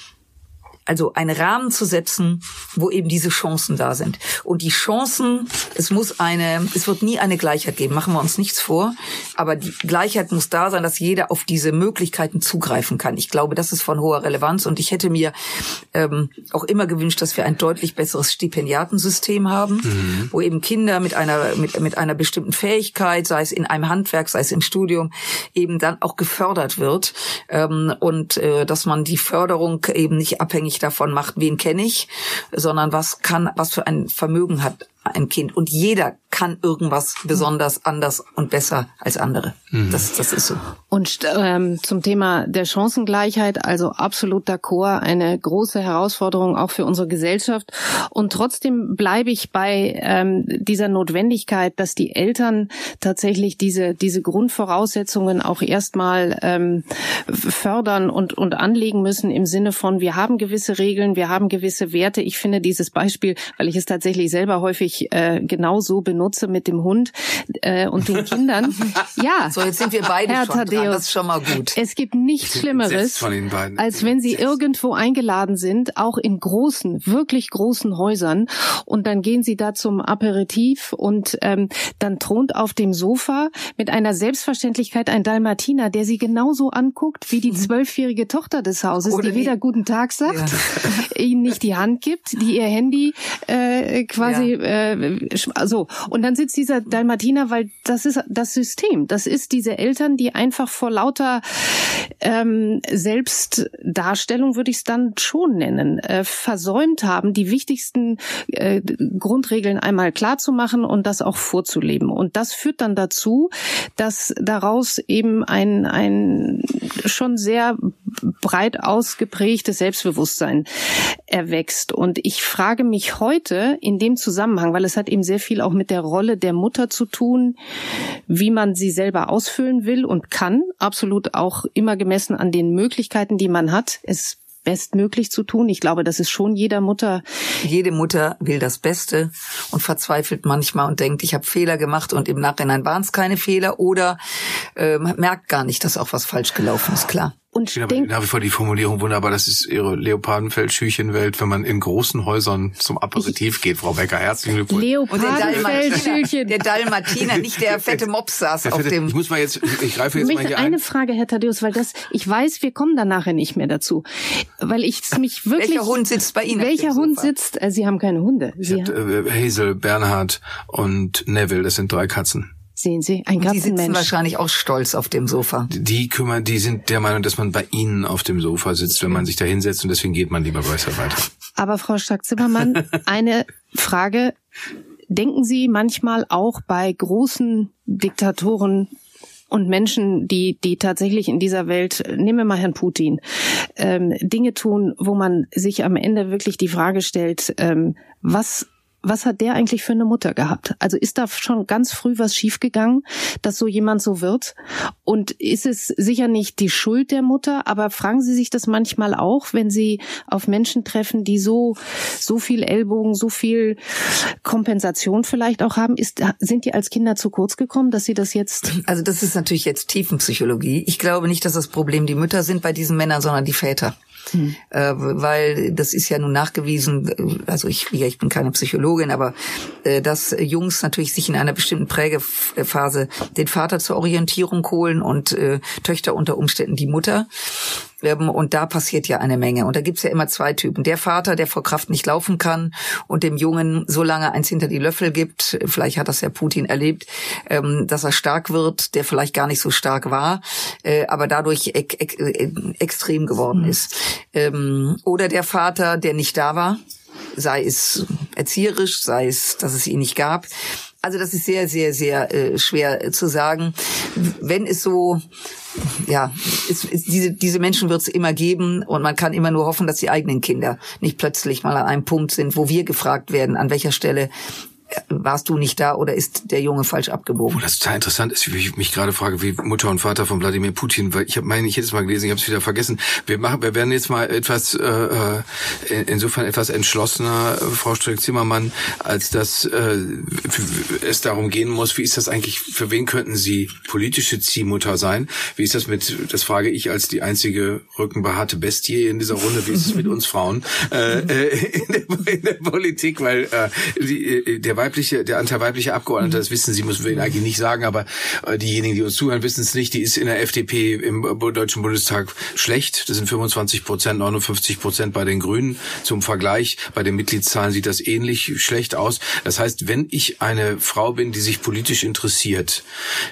also einen Rahmen zu setzen, wo eben diese Chancen da sind. Und die Chancen, es muss eine, es wird nie eine Gleichheit geben, machen wir uns nichts vor, aber die Gleichheit muss da sein, dass jeder auf diese Möglichkeiten zugreifen kann. Ich glaube, das ist von hoher Relevanz und ich hätte mir ähm, auch immer gewünscht, dass wir ein deutlich besseres Stipendiatensystem haben, wo eben Kinder mit einer, mit, mit einer bestimmten Fähigkeit, sei es in einem Handwerk, sei es im Studium, eben dann auch gefördert wird ähm, und äh, dass man die Förderung eben nicht abhängig davon macht, wen kenne ich, sondern was kann, was für ein Vermögen hat ein Kind. Und jeder kann irgendwas besonders anders und besser als andere. Das, das ist so. Und ähm, zum Thema der Chancengleichheit, also absolut d'accord, eine große Herausforderung auch für unsere Gesellschaft. Und trotzdem bleibe ich bei ähm, dieser Notwendigkeit, dass die Eltern tatsächlich diese, diese Grundvoraussetzungen auch erstmal ähm, fördern und, und anlegen müssen im Sinne von, wir haben gewisse Regeln, wir haben gewisse Werte. Ich finde dieses Beispiel, weil ich es tatsächlich selber häufig äh, genau so benutze mit dem Hund äh, und den Kindern. <laughs> ja. So, jetzt sind wir beide Herr schon dran. Thaddeus, Das ist schon mal gut. Es gibt nichts Schlimmeres, als wenn Sie irgendwo eingeladen sind, auch in großen, wirklich großen Häusern, und dann gehen Sie da zum Aperitif und ähm, dann thront auf dem Sofa mit einer Selbstverständlichkeit ein Dalmatiner, der Sie genauso anguckt wie die <laughs> zwölfjährige Tochter des Hauses, Oder die die- weder guten Tag sagt, <laughs> Ihnen nicht die Hand gibt, die ihr Handy äh, quasi Ja. äh, so und dann sitzt dieser Dalmatiner, weil das ist das System, das ist diese Eltern, die einfach vor lauter ähm, Selbstdarstellung würde ich es dann schon nennen, äh, versäumt haben, die wichtigsten äh, Grundregeln einmal klar zu machen und das auch vorzuleben. Und das führt dann dazu, dass daraus eben ein ein schon sehr breit ausgeprägtes Selbstbewusstsein erwächst. Und ich frage mich heute in dem Zusammenhang, weil es hat eben sehr viel auch mit der Rolle der Mutter zu tun, wie man sie selber ausfüllen will und kann, absolut auch immer gemessen an den Möglichkeiten, die man hat. Es bestmöglich zu tun. Ich glaube, das ist schon jeder Mutter. Jede Mutter will das Beste und verzweifelt manchmal und denkt, ich habe Fehler gemacht und im Nachhinein waren es keine Fehler oder äh, merkt gar nicht, dass auch was falsch gelaufen ist, klar. Und ich finde nach wie vor die Formulierung wunderbar. Das ist ihre Leopardenfeld-Schüchenwelt, wenn man in großen Häusern zum Aperitif geht. Frau Becker, herzlichen Glückwunsch. Leopardenfeld-Schüchen. Der Dalmatiner, nicht der fette Mops saß der auf fette, dem. Ich muss mal jetzt, ich greife jetzt ich mal hier eine ein. Frage, Herr Thaddeus, weil das, ich weiß, wir kommen da nachher nicht mehr dazu, weil ich mich wirklich. Welcher Hund sitzt bei Ihnen? Welcher Hund Sofa? sitzt? Äh, Sie haben keine Hunde. Ich Sie hab, äh, Hazel, Bernhard und Neville, das sind drei Katzen. Sehen Sie, ein Die sitzen wahrscheinlich auch stolz auf dem Sofa. Die kümmern, die sind der Meinung, dass man bei ihnen auf dem Sofa sitzt, wenn man sich da hinsetzt und deswegen geht man lieber besser weiter. Aber Frau Stark-Zimmermann, <laughs> eine Frage. Denken Sie manchmal auch bei großen Diktatoren und Menschen, die, die tatsächlich in dieser Welt, nehmen wir mal Herrn Putin, ähm, Dinge tun, wo man sich am Ende wirklich die Frage stellt, ähm, was was hat der eigentlich für eine Mutter gehabt? Also ist da schon ganz früh was schiefgegangen, dass so jemand so wird? Und ist es sicher nicht die Schuld der Mutter, aber fragen Sie sich das manchmal auch, wenn Sie auf Menschen treffen, die so, so viel Ellbogen, so viel Kompensation vielleicht auch haben? Ist, sind die als Kinder zu kurz gekommen, dass Sie das jetzt Also das ist natürlich jetzt Tiefenpsychologie. Ich glaube nicht, dass das Problem die Mütter sind bei diesen Männern, sondern die Väter. Äh, weil das ist ja nun nachgewiesen, äh, also ich, ja, ich bin keine Psychologin, aber äh, dass Jungs natürlich sich in einer bestimmten Prägephase den Vater zur Orientierung holen und äh, Töchter unter Umständen die Mutter. Und da passiert ja eine Menge. Und da gibt's ja immer zwei Typen. Der Vater, der vor Kraft nicht laufen kann und dem Jungen so lange eins hinter die Löffel gibt, vielleicht hat das ja Putin erlebt, ähm, dass er stark wird, der vielleicht gar nicht so stark war, äh, aber dadurch äh, extrem geworden ist. Ähm, Oder der Vater, der nicht da war, sei es erzieherisch, sei es, dass es ihn nicht gab. Also das ist sehr, sehr, sehr äh, schwer äh, zu sagen. Wenn es so, ja, es, es, diese, diese Menschen wird es immer geben und man kann immer nur hoffen, dass die eigenen Kinder nicht plötzlich mal an einem Punkt sind, wo wir gefragt werden, an welcher Stelle warst du nicht da oder ist der Junge falsch abgebogen? Wo das total interessant ist, wie ich mich gerade frage, wie Mutter und Vater von Wladimir Putin, weil ich habe meine ich jedes Mal gelesen, ich habe es wieder vergessen. Wir machen, wir werden jetzt mal etwas äh, äh, insofern etwas entschlossener, äh, Frau Strick-Zimmermann, als dass äh, es darum gehen muss, wie ist das eigentlich, für wen könnten Sie politische Ziehmutter sein? Wie ist das mit, das frage ich als die einzige rückenbehaarte Bestie in dieser Runde, wie ist es mit uns Frauen äh, äh, in, der, in der Politik, weil äh, die, der weibliche, der Anteil weibliche Abgeordnete, das wissen Sie, müssen wir Ihnen eigentlich nicht sagen, aber äh, diejenigen, die uns zuhören, wissen es nicht, die ist in der FDP im äh, Deutschen Bundestag schlecht. Das sind 25 Prozent, 59 Prozent bei den Grünen. Zum Vergleich, bei den Mitgliedszahlen sieht das ähnlich schlecht aus. Das heißt, wenn ich eine Frau bin, die sich politisch interessiert,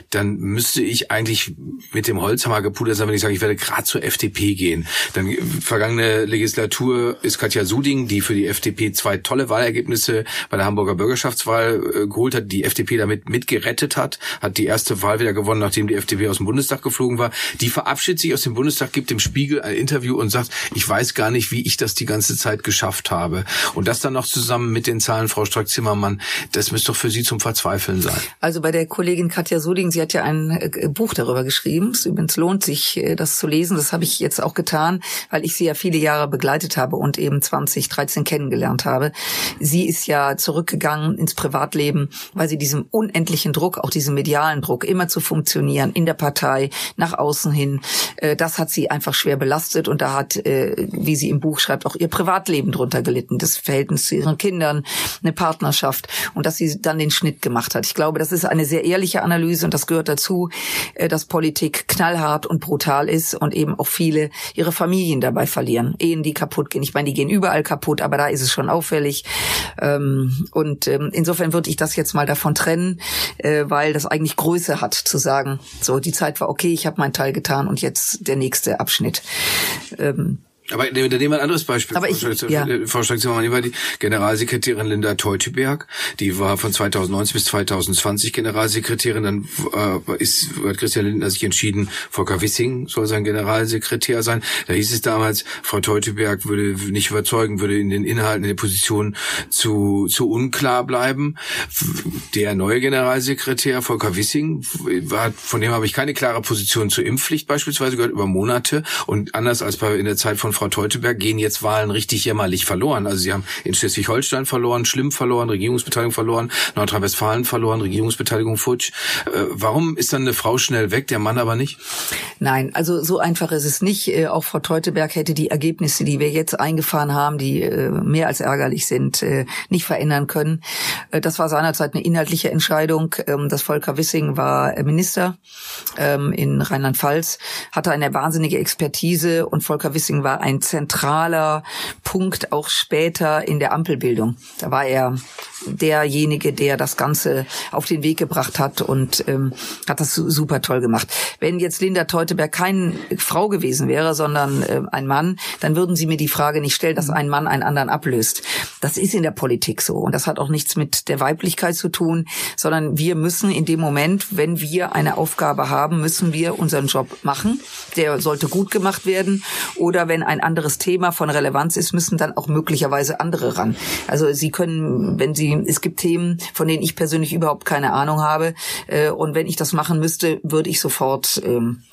dann müsste ich eigentlich mit dem Holzhammer gepudert sein, wenn ich sage, ich werde gerade zur FDP gehen. Dann äh, vergangene Legislatur ist Katja Suding, die für die FDP zwei tolle Wahlergebnisse bei der Hamburger Bürgerschaftswahl äh, geholt hat, die FDP damit mitgerettet hat, hat die erste Wahl wieder gewonnen, nachdem die FDP aus dem Bundestag geflogen war. Die verabschiedet sich aus dem Bundestag, gibt dem Spiegel ein Interview und sagt, ich weiß gar nicht, wie ich das die ganze Zeit geschafft habe. Und das dann noch zusammen mit den Zahlen, Frau Strack-Zimmermann, das müsste doch für Sie zum Verzweifeln sein. Also bei der Kollegin Katja Suding, sie hat ja ein äh, Buch darüber geschrieben. Es übrigens lohnt sich, äh, das zu lesen. Das habe ich jetzt auch getan, weil ich sie ja viele Jahre begleitet habe und eben 2013 kennengelernt habe. Sie ist ja zurückgegangen ins Privatleben, weil sie diesem unendlichen Druck, auch diesem medialen Druck, immer zu funktionieren in der Partei, nach außen hin, äh, das hat sie einfach schwer belastet und da hat, äh, wie sie im Buch schreibt, auch ihr Privatleben drunter gelitten. Das Verhältnis zu ihren Kindern, eine Partnerschaft und dass sie dann den Schnitt gemacht hat. Ich glaube, das ist eine sehr ehrliche Analyse und das gehört dazu, äh, dass Politik knallhart und brutal ist und eben auch viele ihre Familien dabei verlieren. Ehen, die kaputt gehen. Ich meine, die gehen überall kaputt, aber da ist es schon auffällig. Ähm, und ähm, insofern würde ich das jetzt mal davon trennen, äh, weil das eigentlich Größe hat, zu sagen, so die Zeit war okay, ich habe meinen Teil getan und jetzt der nächste Abschnitt. Ähm, aber nehmen wir ein anderes Beispiel. Aber ich, ja. Frau Streck-Zimmermann, war die Generalsekretärin Linda Teuteberg, die war von 2019 bis 2020 Generalsekretärin. Dann äh, ist, hat Christian Lindner sich entschieden, Volker Wissing soll sein Generalsekretär sein. Da hieß es damals, Frau Teuteberg würde nicht überzeugen, würde in den Inhalten, in den Positionen zu, zu unklar bleiben. Der neue Generalsekretär, Volker Wissing, war, von dem habe ich keine klare Position zur Impfpflicht beispielsweise, gehört über Monate. Und anders als bei in der Zeit von Frau Teuteberg gehen jetzt Wahlen richtig jämmerlich verloren. Also sie haben in Schleswig-Holstein verloren, schlimm verloren, Regierungsbeteiligung verloren, Nordrhein-Westfalen verloren, Regierungsbeteiligung futsch. Äh, warum ist dann eine Frau schnell weg, der Mann aber nicht? Nein, also so einfach ist es nicht. Äh, auch Frau Teuteberg hätte die Ergebnisse, die wir jetzt eingefahren haben, die äh, mehr als ärgerlich sind, nicht verändern können. Das war seinerzeit eine inhaltliche Entscheidung. Ähm, das Volker Wissing war Minister ähm, in Rheinland-Pfalz, hatte eine wahnsinnige Expertise und Volker Wissing war ein zentraler Punkt auch später in der Ampelbildung. Da war er derjenige, der das Ganze auf den Weg gebracht hat und ähm, hat das super toll gemacht. Wenn jetzt Linda Teuteberg keine Frau gewesen wäre, sondern äh, ein Mann, dann würden Sie mir die Frage nicht stellen, dass ein Mann einen anderen ablöst. Das ist in der Politik so und das hat auch nichts mit der Weiblichkeit zu tun, sondern wir müssen in dem Moment, wenn wir eine Aufgabe haben, müssen wir unseren Job machen. Der sollte gut gemacht werden oder wenn ein ein anderes Thema von Relevanz ist, müssen dann auch möglicherweise andere ran. Also Sie können, wenn Sie, es gibt Themen, von denen ich persönlich überhaupt keine Ahnung habe, äh, und wenn ich das machen müsste, würde ich sofort, ähm,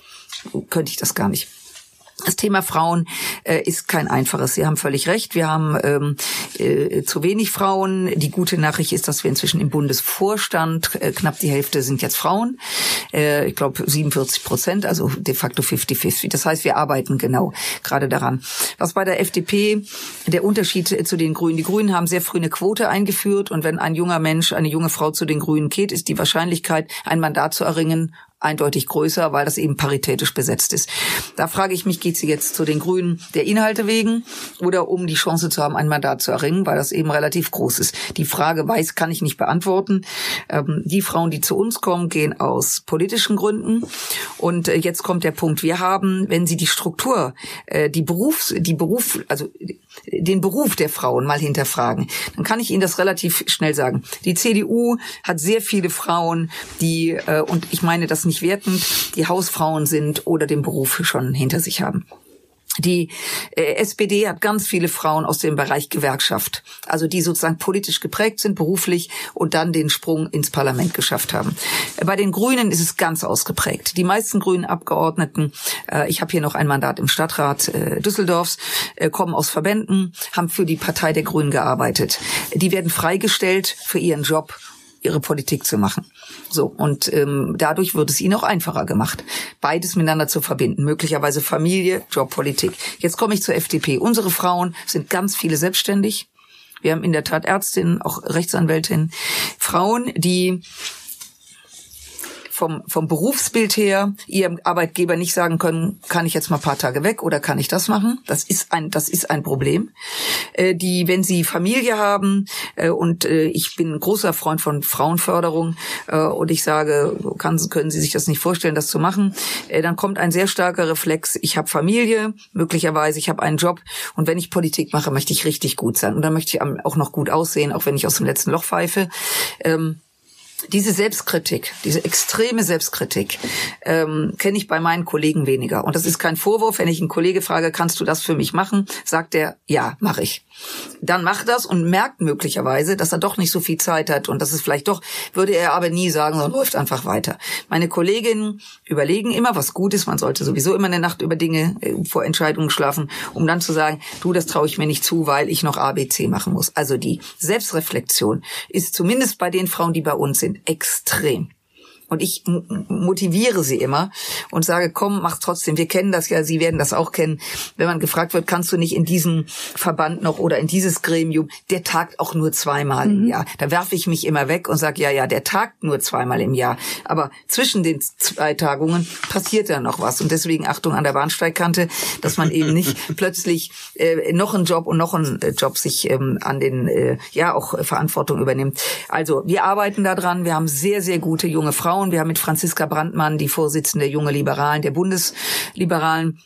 könnte ich das gar nicht. Das Thema Frauen äh, ist kein einfaches. Sie haben völlig recht. Wir haben ähm, äh, zu wenig Frauen. Die gute Nachricht ist, dass wir inzwischen im Bundesvorstand äh, knapp die Hälfte sind jetzt Frauen. Äh, ich glaube 47 Prozent, also de facto 50-50. Das heißt, wir arbeiten genau gerade daran. Was bei der FDP der Unterschied zu den Grünen. Die Grünen haben sehr früh eine Quote eingeführt und wenn ein junger Mensch, eine junge Frau zu den Grünen geht, ist die Wahrscheinlichkeit, ein Mandat zu erringen, eindeutig größer, weil das eben paritätisch besetzt ist. Da frage ich mich, geht sie jetzt zu den Grünen der Inhalte wegen oder um die Chance zu haben, ein Mandat zu erringen, weil das eben relativ groß ist. Die Frage weiß, kann ich nicht beantworten. Ähm, die Frauen, die zu uns kommen, gehen aus politischen Gründen. Und äh, jetzt kommt der Punkt. Wir haben, wenn Sie die Struktur, äh, die Berufs, die Beruf, also den Beruf der Frauen mal hinterfragen, dann kann ich Ihnen das relativ schnell sagen. Die CDU hat sehr viele Frauen, die, äh, und ich meine das nicht wertend, die Hausfrauen sind oder den Beruf schon hinter sich haben. Die äh, SPD hat ganz viele Frauen aus dem Bereich Gewerkschaft, also die sozusagen politisch geprägt sind, beruflich und dann den Sprung ins Parlament geschafft haben. Bei den Grünen ist es ganz ausgeprägt. Die meisten grünen Abgeordneten, äh, ich habe hier noch ein Mandat im Stadtrat äh, Düsseldorfs, kommen aus Verbänden, haben für die Partei der Grünen gearbeitet. Die werden freigestellt für ihren Job ihre Politik zu machen. So, und ähm, dadurch wird es ihnen auch einfacher gemacht, beides miteinander zu verbinden. Möglicherweise Familie, Jobpolitik. Jetzt komme ich zur FDP. Unsere Frauen sind ganz viele selbstständig. Wir haben in der Tat Ärztinnen, auch Rechtsanwältinnen, Frauen, die vom, vom Berufsbild her ihrem Arbeitgeber nicht sagen können, kann ich jetzt mal ein paar Tage weg oder kann ich das machen? Das ist ein, das ist ein Problem. Äh, die, wenn sie Familie haben, äh, und äh, ich bin ein großer Freund von Frauenförderung, äh, und ich sage, kann, können Sie sich das nicht vorstellen, das zu machen, äh, dann kommt ein sehr starker Reflex, ich habe Familie, möglicherweise ich habe einen Job, und wenn ich Politik mache, möchte ich richtig gut sein. Und dann möchte ich auch noch gut aussehen, auch wenn ich aus dem letzten Loch pfeife. Ähm, diese Selbstkritik, diese extreme Selbstkritik, ähm, kenne ich bei meinen Kollegen weniger. Und das ist kein Vorwurf. Wenn ich einen Kollege frage, kannst du das für mich machen, sagt er, ja, mache ich dann macht das und merkt möglicherweise, dass er doch nicht so viel Zeit hat und dass es vielleicht doch, würde er aber nie sagen, sondern läuft einfach weiter. Meine Kolleginnen überlegen immer, was gut ist. Man sollte sowieso immer eine Nacht über Dinge äh, vor Entscheidungen schlafen, um dann zu sagen, du, das traue ich mir nicht zu, weil ich noch ABC machen muss. Also die Selbstreflexion ist zumindest bei den Frauen, die bei uns sind, extrem. Und ich motiviere sie immer und sage, komm, mach trotzdem. Wir kennen das ja, Sie werden das auch kennen. Wenn man gefragt wird, kannst du nicht in diesen Verband noch oder in dieses Gremium, der tagt auch nur zweimal mhm. im Jahr. Da werfe ich mich immer weg und sage, ja, ja, der tagt nur zweimal im Jahr. Aber zwischen den zwei Tagungen passiert ja noch was. Und deswegen Achtung an der Bahnsteigkante, dass man eben nicht <laughs> plötzlich äh, noch einen Job und noch einen äh, Job sich ähm, an den, äh, ja, auch Verantwortung übernimmt. Also wir arbeiten daran. Wir haben sehr, sehr gute junge Frauen. Wir haben mit Franziska Brandmann, die Vorsitzende Junge Liberalen, der Bundesliberalen,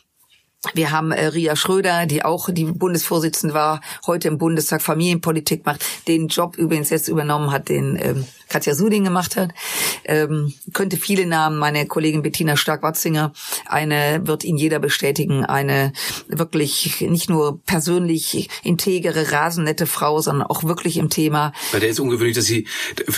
wir haben äh, Ria Schröder, die auch die Bundesvorsitzende war, heute im Bundestag Familienpolitik macht, den Job übrigens jetzt übernommen hat, den ähm, Katja Suding gemacht hat. Ähm, könnte viele Namen, meine Kollegin Bettina Stark-Watzinger, eine wird Ihnen jeder bestätigen, eine wirklich nicht nur persönlich integere, rasennette Frau, sondern auch wirklich im Thema. Bei der ist ungewöhnlich, dass sie,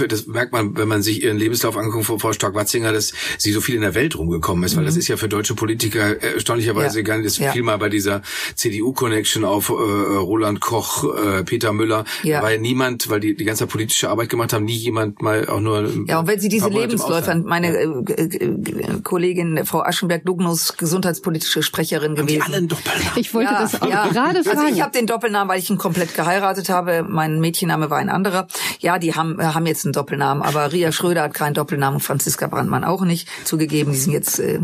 das merkt man, wenn man sich ihren Lebenslauf anguckt, Frau Stark-Watzinger, dass sie so viel in der Welt rumgekommen ist, weil mhm. das ist ja für deutsche Politiker erstaunlicherweise ja. gar nicht, das ja. fiel mal bei dieser CDU-Connection auf äh, Roland Koch, äh, Peter Müller, ja. weil niemand, weil die die ganze politische Arbeit gemacht haben, nie jemand mal auch nur. Ja, und wenn Sie diese Lebensläufe, meine ja. Äh, äh, Kollegin Frau Aschenberg-Dugnus, gesundheitspolitische Sprecherin haben gewesen. Die alle einen Doppelnamen? Ich wollte ja, das auch ja. gerade fragen. Also ich habe den Doppelnamen, weil ich ihn komplett geheiratet habe. Mein Mädchenname war ein anderer. Ja, die haben äh, haben jetzt einen Doppelnamen, aber Ria Schröder hat keinen Doppelnamen und Franziska Brandmann auch nicht. Zugegeben, die sind jetzt äh,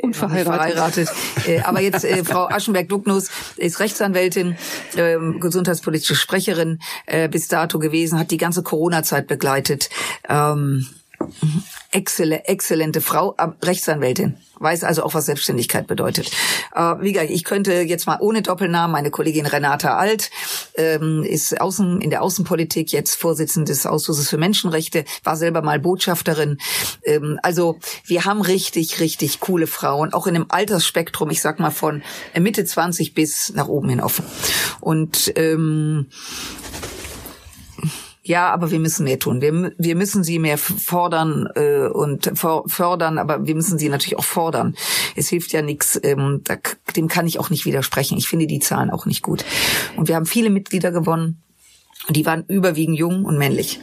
unverheiratet. Äh, aber jetzt äh, Frau Aschenberg-Dugnus ist Rechtsanwältin, äh, gesundheitspolitische Sprecherin äh, bis dato gewesen, hat die ganze Corona-Zeit begleitet. Ähm, exzelle, exzellente Frau, Rechtsanwältin, weiß also auch, was Selbstständigkeit bedeutet. Äh, wie gesagt, ich könnte jetzt mal ohne Doppelnamen, meine Kollegin Renata Alt ähm, ist außen in der Außenpolitik jetzt Vorsitzende des Ausschusses für Menschenrechte, war selber mal Botschafterin. Ähm, also wir haben richtig, richtig coole Frauen, auch in einem Altersspektrum, ich sag mal von Mitte 20 bis nach oben hin offen. Und ähm, ja, aber wir müssen mehr tun. Wir, wir müssen sie mehr fordern äh, und fördern, aber wir müssen sie natürlich auch fordern. Es hilft ja nichts, ähm, dem kann ich auch nicht widersprechen. Ich finde die Zahlen auch nicht gut. Und wir haben viele Mitglieder gewonnen und die waren überwiegend jung und männlich.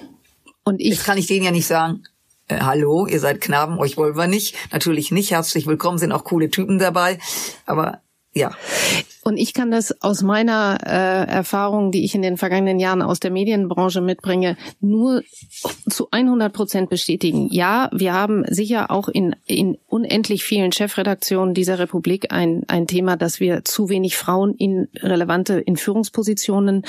Und ich Jetzt kann ich denen ja nicht sagen, äh, hallo, ihr seid Knaben, euch wollen wir nicht. Natürlich nicht, herzlich willkommen, sind auch coole Typen dabei. Aber ja. Und ich kann das aus meiner äh, Erfahrung, die ich in den vergangenen Jahren aus der Medienbranche mitbringe, nur zu 100 Prozent bestätigen. Ja, wir haben sicher auch in, in unendlich vielen Chefredaktionen dieser Republik ein, ein Thema, dass wir zu wenig Frauen in relevante in Führungspositionen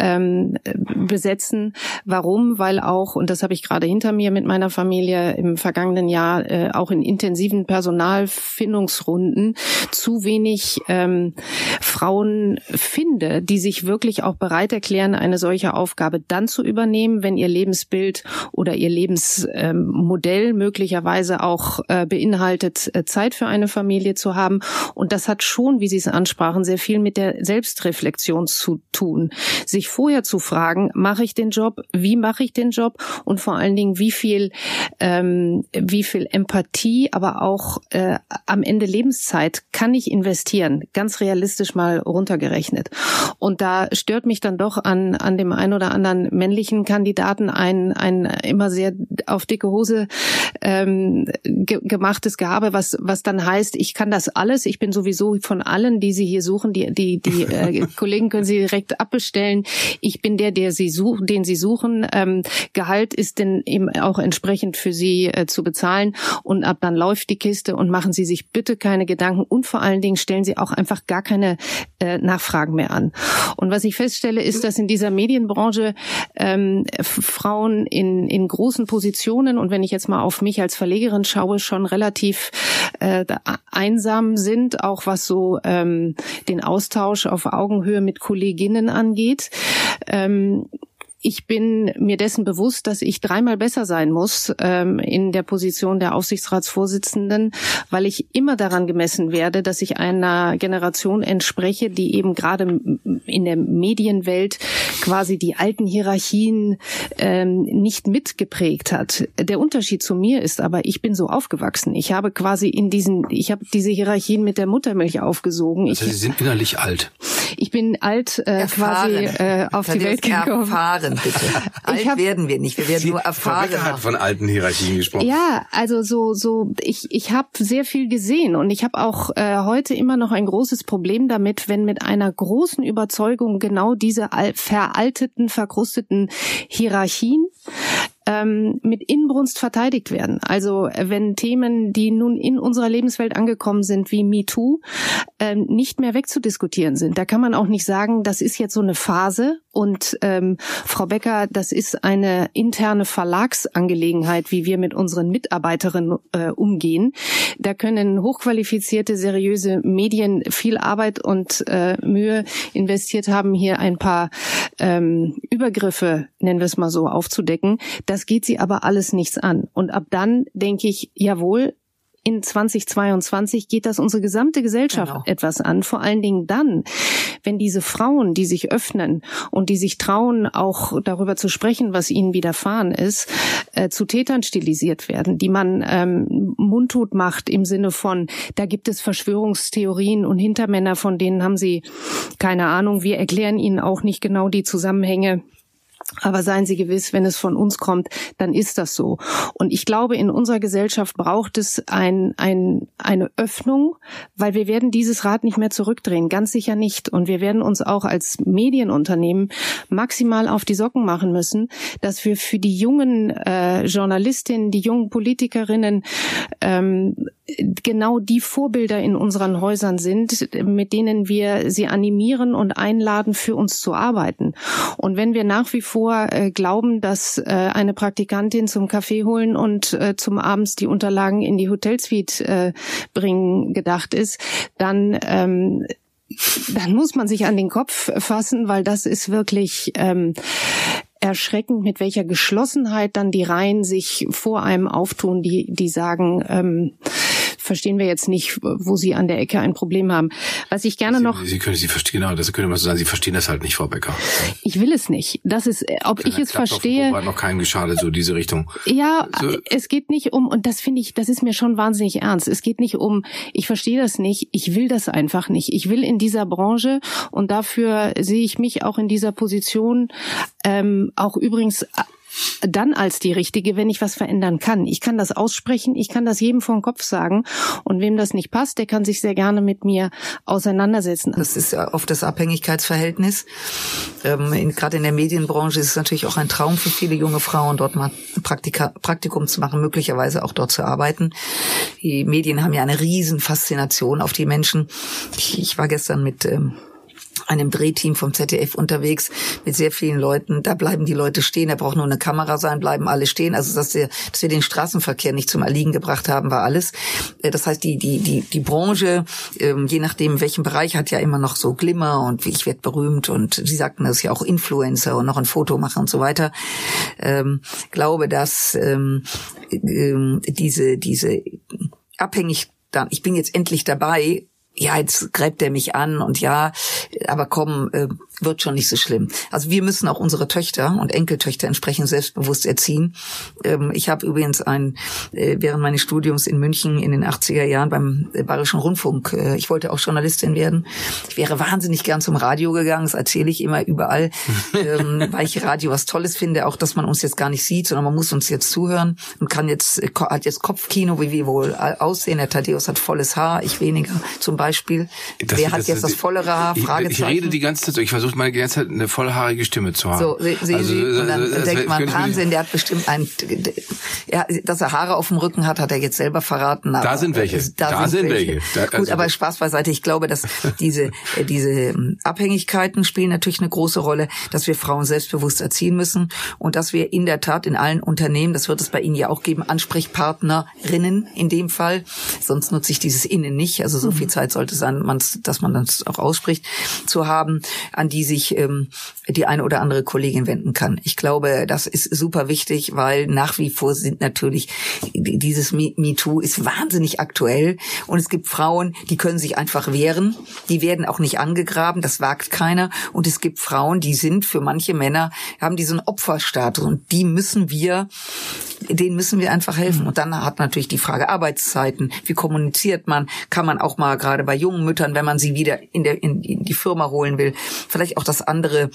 ähm, besetzen. Warum? Weil auch, und das habe ich gerade hinter mir mit meiner Familie im vergangenen Jahr, äh, auch in intensiven Personalfindungsrunden zu wenig ähm, Frauen finde, die sich wirklich auch bereit erklären, eine solche Aufgabe dann zu übernehmen, wenn ihr Lebensbild oder ihr Lebensmodell möglicherweise auch äh, beinhaltet, äh, Zeit für eine Familie zu haben. Und das hat schon, wie Sie es ansprachen, sehr viel mit der Selbstreflexion zu tun. Sich vorher zu fragen, mache ich den Job, wie mache ich den Job und vor allen Dingen, wie viel, ähm, wie viel Empathie, aber auch äh, am Ende Lebenszeit kann ich investieren, ganz realistisch mal runtergerechnet. Und da stört mich dann doch an, an dem ein oder anderen männlichen Kandidaten ein, ein immer sehr auf dicke Hose ähm, ge gemachtes Gehabe, was, was dann heißt, ich kann das alles, ich bin sowieso von allen, die Sie hier suchen, die, die, die äh, <laughs> Kollegen können Sie direkt abbestellen. Ich bin der, der Sie suchen, den Sie suchen. Ähm, Gehalt ist denn eben auch entsprechend für Sie äh, zu bezahlen und ab dann läuft die Kiste und machen Sie sich bitte keine Gedanken und vor allen Dingen stellen Sie auch einfach gar keine äh, Nachfragen mehr an. Und was ich feststelle, ist, dass in dieser Medienbranche ähm, Frauen in, in großen Positionen und wenn ich jetzt mal auf mich als Verlegerin schaue, schon relativ äh, einsam sind, auch was so ähm, den Austausch auf Augenhöhe mit Kolleginnen angeht. Ähm, ich bin mir dessen bewusst, dass ich dreimal besser sein muss ähm, in der Position der Aufsichtsratsvorsitzenden, weil ich immer daran gemessen werde, dass ich einer Generation entspreche, die eben gerade in der Medienwelt quasi die alten Hierarchien ähm, nicht mitgeprägt hat. Der Unterschied zu mir ist aber, ich bin so aufgewachsen. Ich habe quasi in diesen, ich habe diese Hierarchien mit der Muttermilch aufgesogen. Also ich, Sie sind innerlich alt. Ich bin alt äh, quasi äh, auf die Welt gekommen. Erfahren, bitte. <laughs> Alt hab, werden wir nicht, wir werden Sie, nur erfahren. Frau hat von alten Hierarchien gesprochen. Ja, also so so ich ich habe sehr viel gesehen und ich habe auch äh, heute immer noch ein großes Problem damit, wenn mit einer großen Überzeugung genau diese veralteten, verkrusteten Hierarchien ähm, mit Inbrunst verteidigt werden. Also äh, wenn Themen, die nun in unserer Lebenswelt angekommen sind, wie MeToo, äh, nicht mehr wegzudiskutieren sind. Da kann man auch nicht sagen, das ist jetzt so eine Phase und ähm, Frau Becker, das ist eine interne Verlagsangelegenheit, wie wir mit unseren Mitarbeiterinnen äh, umgehen. Da können hochqualifizierte, seriöse Medien viel Arbeit und äh, Mühe investiert haben, hier ein paar ähm, Übergriffe, nennen wir es mal so, aufzudecken. Das geht sie aber alles nichts an. Und ab dann denke ich, jawohl, in 2022 geht das unsere gesamte Gesellschaft genau. etwas an. Vor allen Dingen dann, wenn diese Frauen, die sich öffnen und die sich trauen, auch darüber zu sprechen, was ihnen widerfahren ist, äh, zu Tätern stilisiert werden, die man ähm, mundtot macht im Sinne von, da gibt es Verschwörungstheorien und Hintermänner, von denen haben sie keine Ahnung. Wir erklären ihnen auch nicht genau die Zusammenhänge aber seien Sie gewiss, wenn es von uns kommt, dann ist das so. Und ich glaube, in unserer Gesellschaft braucht es ein, ein, eine Öffnung, weil wir werden dieses Rad nicht mehr zurückdrehen, ganz sicher nicht. Und wir werden uns auch als Medienunternehmen maximal auf die Socken machen müssen, dass wir für die jungen äh, Journalistinnen, die jungen Politikerinnen ähm, genau die Vorbilder in unseren Häusern sind, mit denen wir sie animieren und einladen, für uns zu arbeiten. Und wenn wir nach wie vor äh, glauben, dass äh, eine Praktikantin zum Kaffee holen und äh, zum abends die Unterlagen in die Hotelsuite äh, bringen gedacht ist, dann ähm, dann muss man sich an den Kopf fassen, weil das ist wirklich ähm, erschreckend, mit welcher Geschlossenheit dann die Reihen sich vor einem auftun, die, die sagen, ähm, verstehen wir jetzt nicht, wo Sie an der Ecke ein Problem haben. Was ich gerne Sie, noch. Sie können, Sie verstehen, genau, das können wir so sagen. Sie verstehen das halt nicht, Frau Becker. Ich will es nicht. Das ist, ob ich es verstehe. Hat noch keinem geschadet, so diese Richtung. Ja, so. es geht nicht um, und das finde ich, das ist mir schon wahnsinnig ernst. Es geht nicht um, ich verstehe das nicht, ich will das einfach nicht. Ich will in dieser Branche und dafür sehe ich mich auch in dieser Position, ähm, auch übrigens dann als die richtige, wenn ich was verändern kann. Ich kann das aussprechen, ich kann das jedem vor den Kopf sagen. Und wem das nicht passt, der kann sich sehr gerne mit mir auseinandersetzen. Das ist oft das Abhängigkeitsverhältnis. Ähm, in, gerade in der Medienbranche ist es natürlich auch ein Traum für viele junge Frauen, dort mal Praktika, Praktikum zu machen, möglicherweise auch dort zu arbeiten. Die Medien haben ja eine riesen Faszination auf die Menschen. Ich, ich war gestern mit ähm, einem Drehteam vom ZDF unterwegs mit sehr vielen Leuten. Da bleiben die Leute stehen. Da braucht nur eine Kamera sein, bleiben alle stehen. Also dass wir, dass wir den Straßenverkehr nicht zum Erliegen gebracht haben, war alles. Äh, das heißt, die die die die Branche, ähm, je nachdem in welchem Bereich, hat ja immer noch so Glimmer und ich werde berühmt und Sie sagten das ja auch Influencer und noch ein Foto machen und so weiter. Ähm, glaube, dass ähm, ähm, diese diese abhängig ich bin jetzt endlich dabei, ja, jetzt gräbt er mich an und ja, aber komm, äh, wird schon nicht so schlimm. Also wir müssen auch unsere Töchter und Enkeltöchter entsprechend selbstbewusst erziehen. Ähm, ich habe übrigens ein, äh, während meines Studiums in München in den 80er Jahren beim äh, Bayerischen Rundfunk, äh, ich wollte auch Journalistin werden. Ich wäre wahnsinnig gern zum Radio gegangen, das erzähle ich immer überall, <laughs> ähm, weil ich Radio was Tolles finde, auch dass man uns jetzt gar nicht sieht, sondern man muss uns jetzt zuhören und kann jetzt, hat jetzt Kopfkino, wie wir wohl aussehen. Der Thaddeus hat volles Haar, ich weniger zum Beispiel. Das, Wer hat das, jetzt das, das vollere Haar? Ich, ich rede die ganze Zeit, ich versuche versucht mal die ganze Zeit eine vollhaarige Stimme zu haben. So, sie, sie, also, sie, und dann also, denkt man, Wahnsinn, der hat bestimmt ein, ja, dass er Haare auf dem Rücken hat, hat er jetzt selber verraten. da sind welche. Da, da sind, sind welche. welche. Da, also Gut, aber Spaß beiseite. Ich glaube, dass diese, diese ähm, Abhängigkeiten spielen natürlich eine große Rolle, dass wir Frauen selbstbewusst erziehen müssen und dass wir in der Tat in allen Unternehmen, das wird es bei Ihnen ja auch geben, Ansprechpartnerinnen in dem Fall. Sonst nutze ich dieses Innen nicht. Also so viel mhm. Zeit sollte sein, dass man das auch ausspricht, zu haben, an die die sich ähm, die eine oder andere Kollegin wenden kann. Ich glaube, das ist super wichtig, weil nach wie vor sind natürlich dieses MeToo ist wahnsinnig aktuell und es gibt Frauen, die können sich einfach wehren, die werden auch nicht angegraben, das wagt keiner und es gibt Frauen, die sind für manche Männer haben diesen Opferstatus und die müssen wir denen müssen wir einfach helfen. Und dann hat natürlich die Frage Arbeitszeiten. Wie kommuniziert man? Kann man auch mal gerade bei jungen Müttern, wenn man sie wieder in, der, in, die Firma holen will, vielleicht auch das andere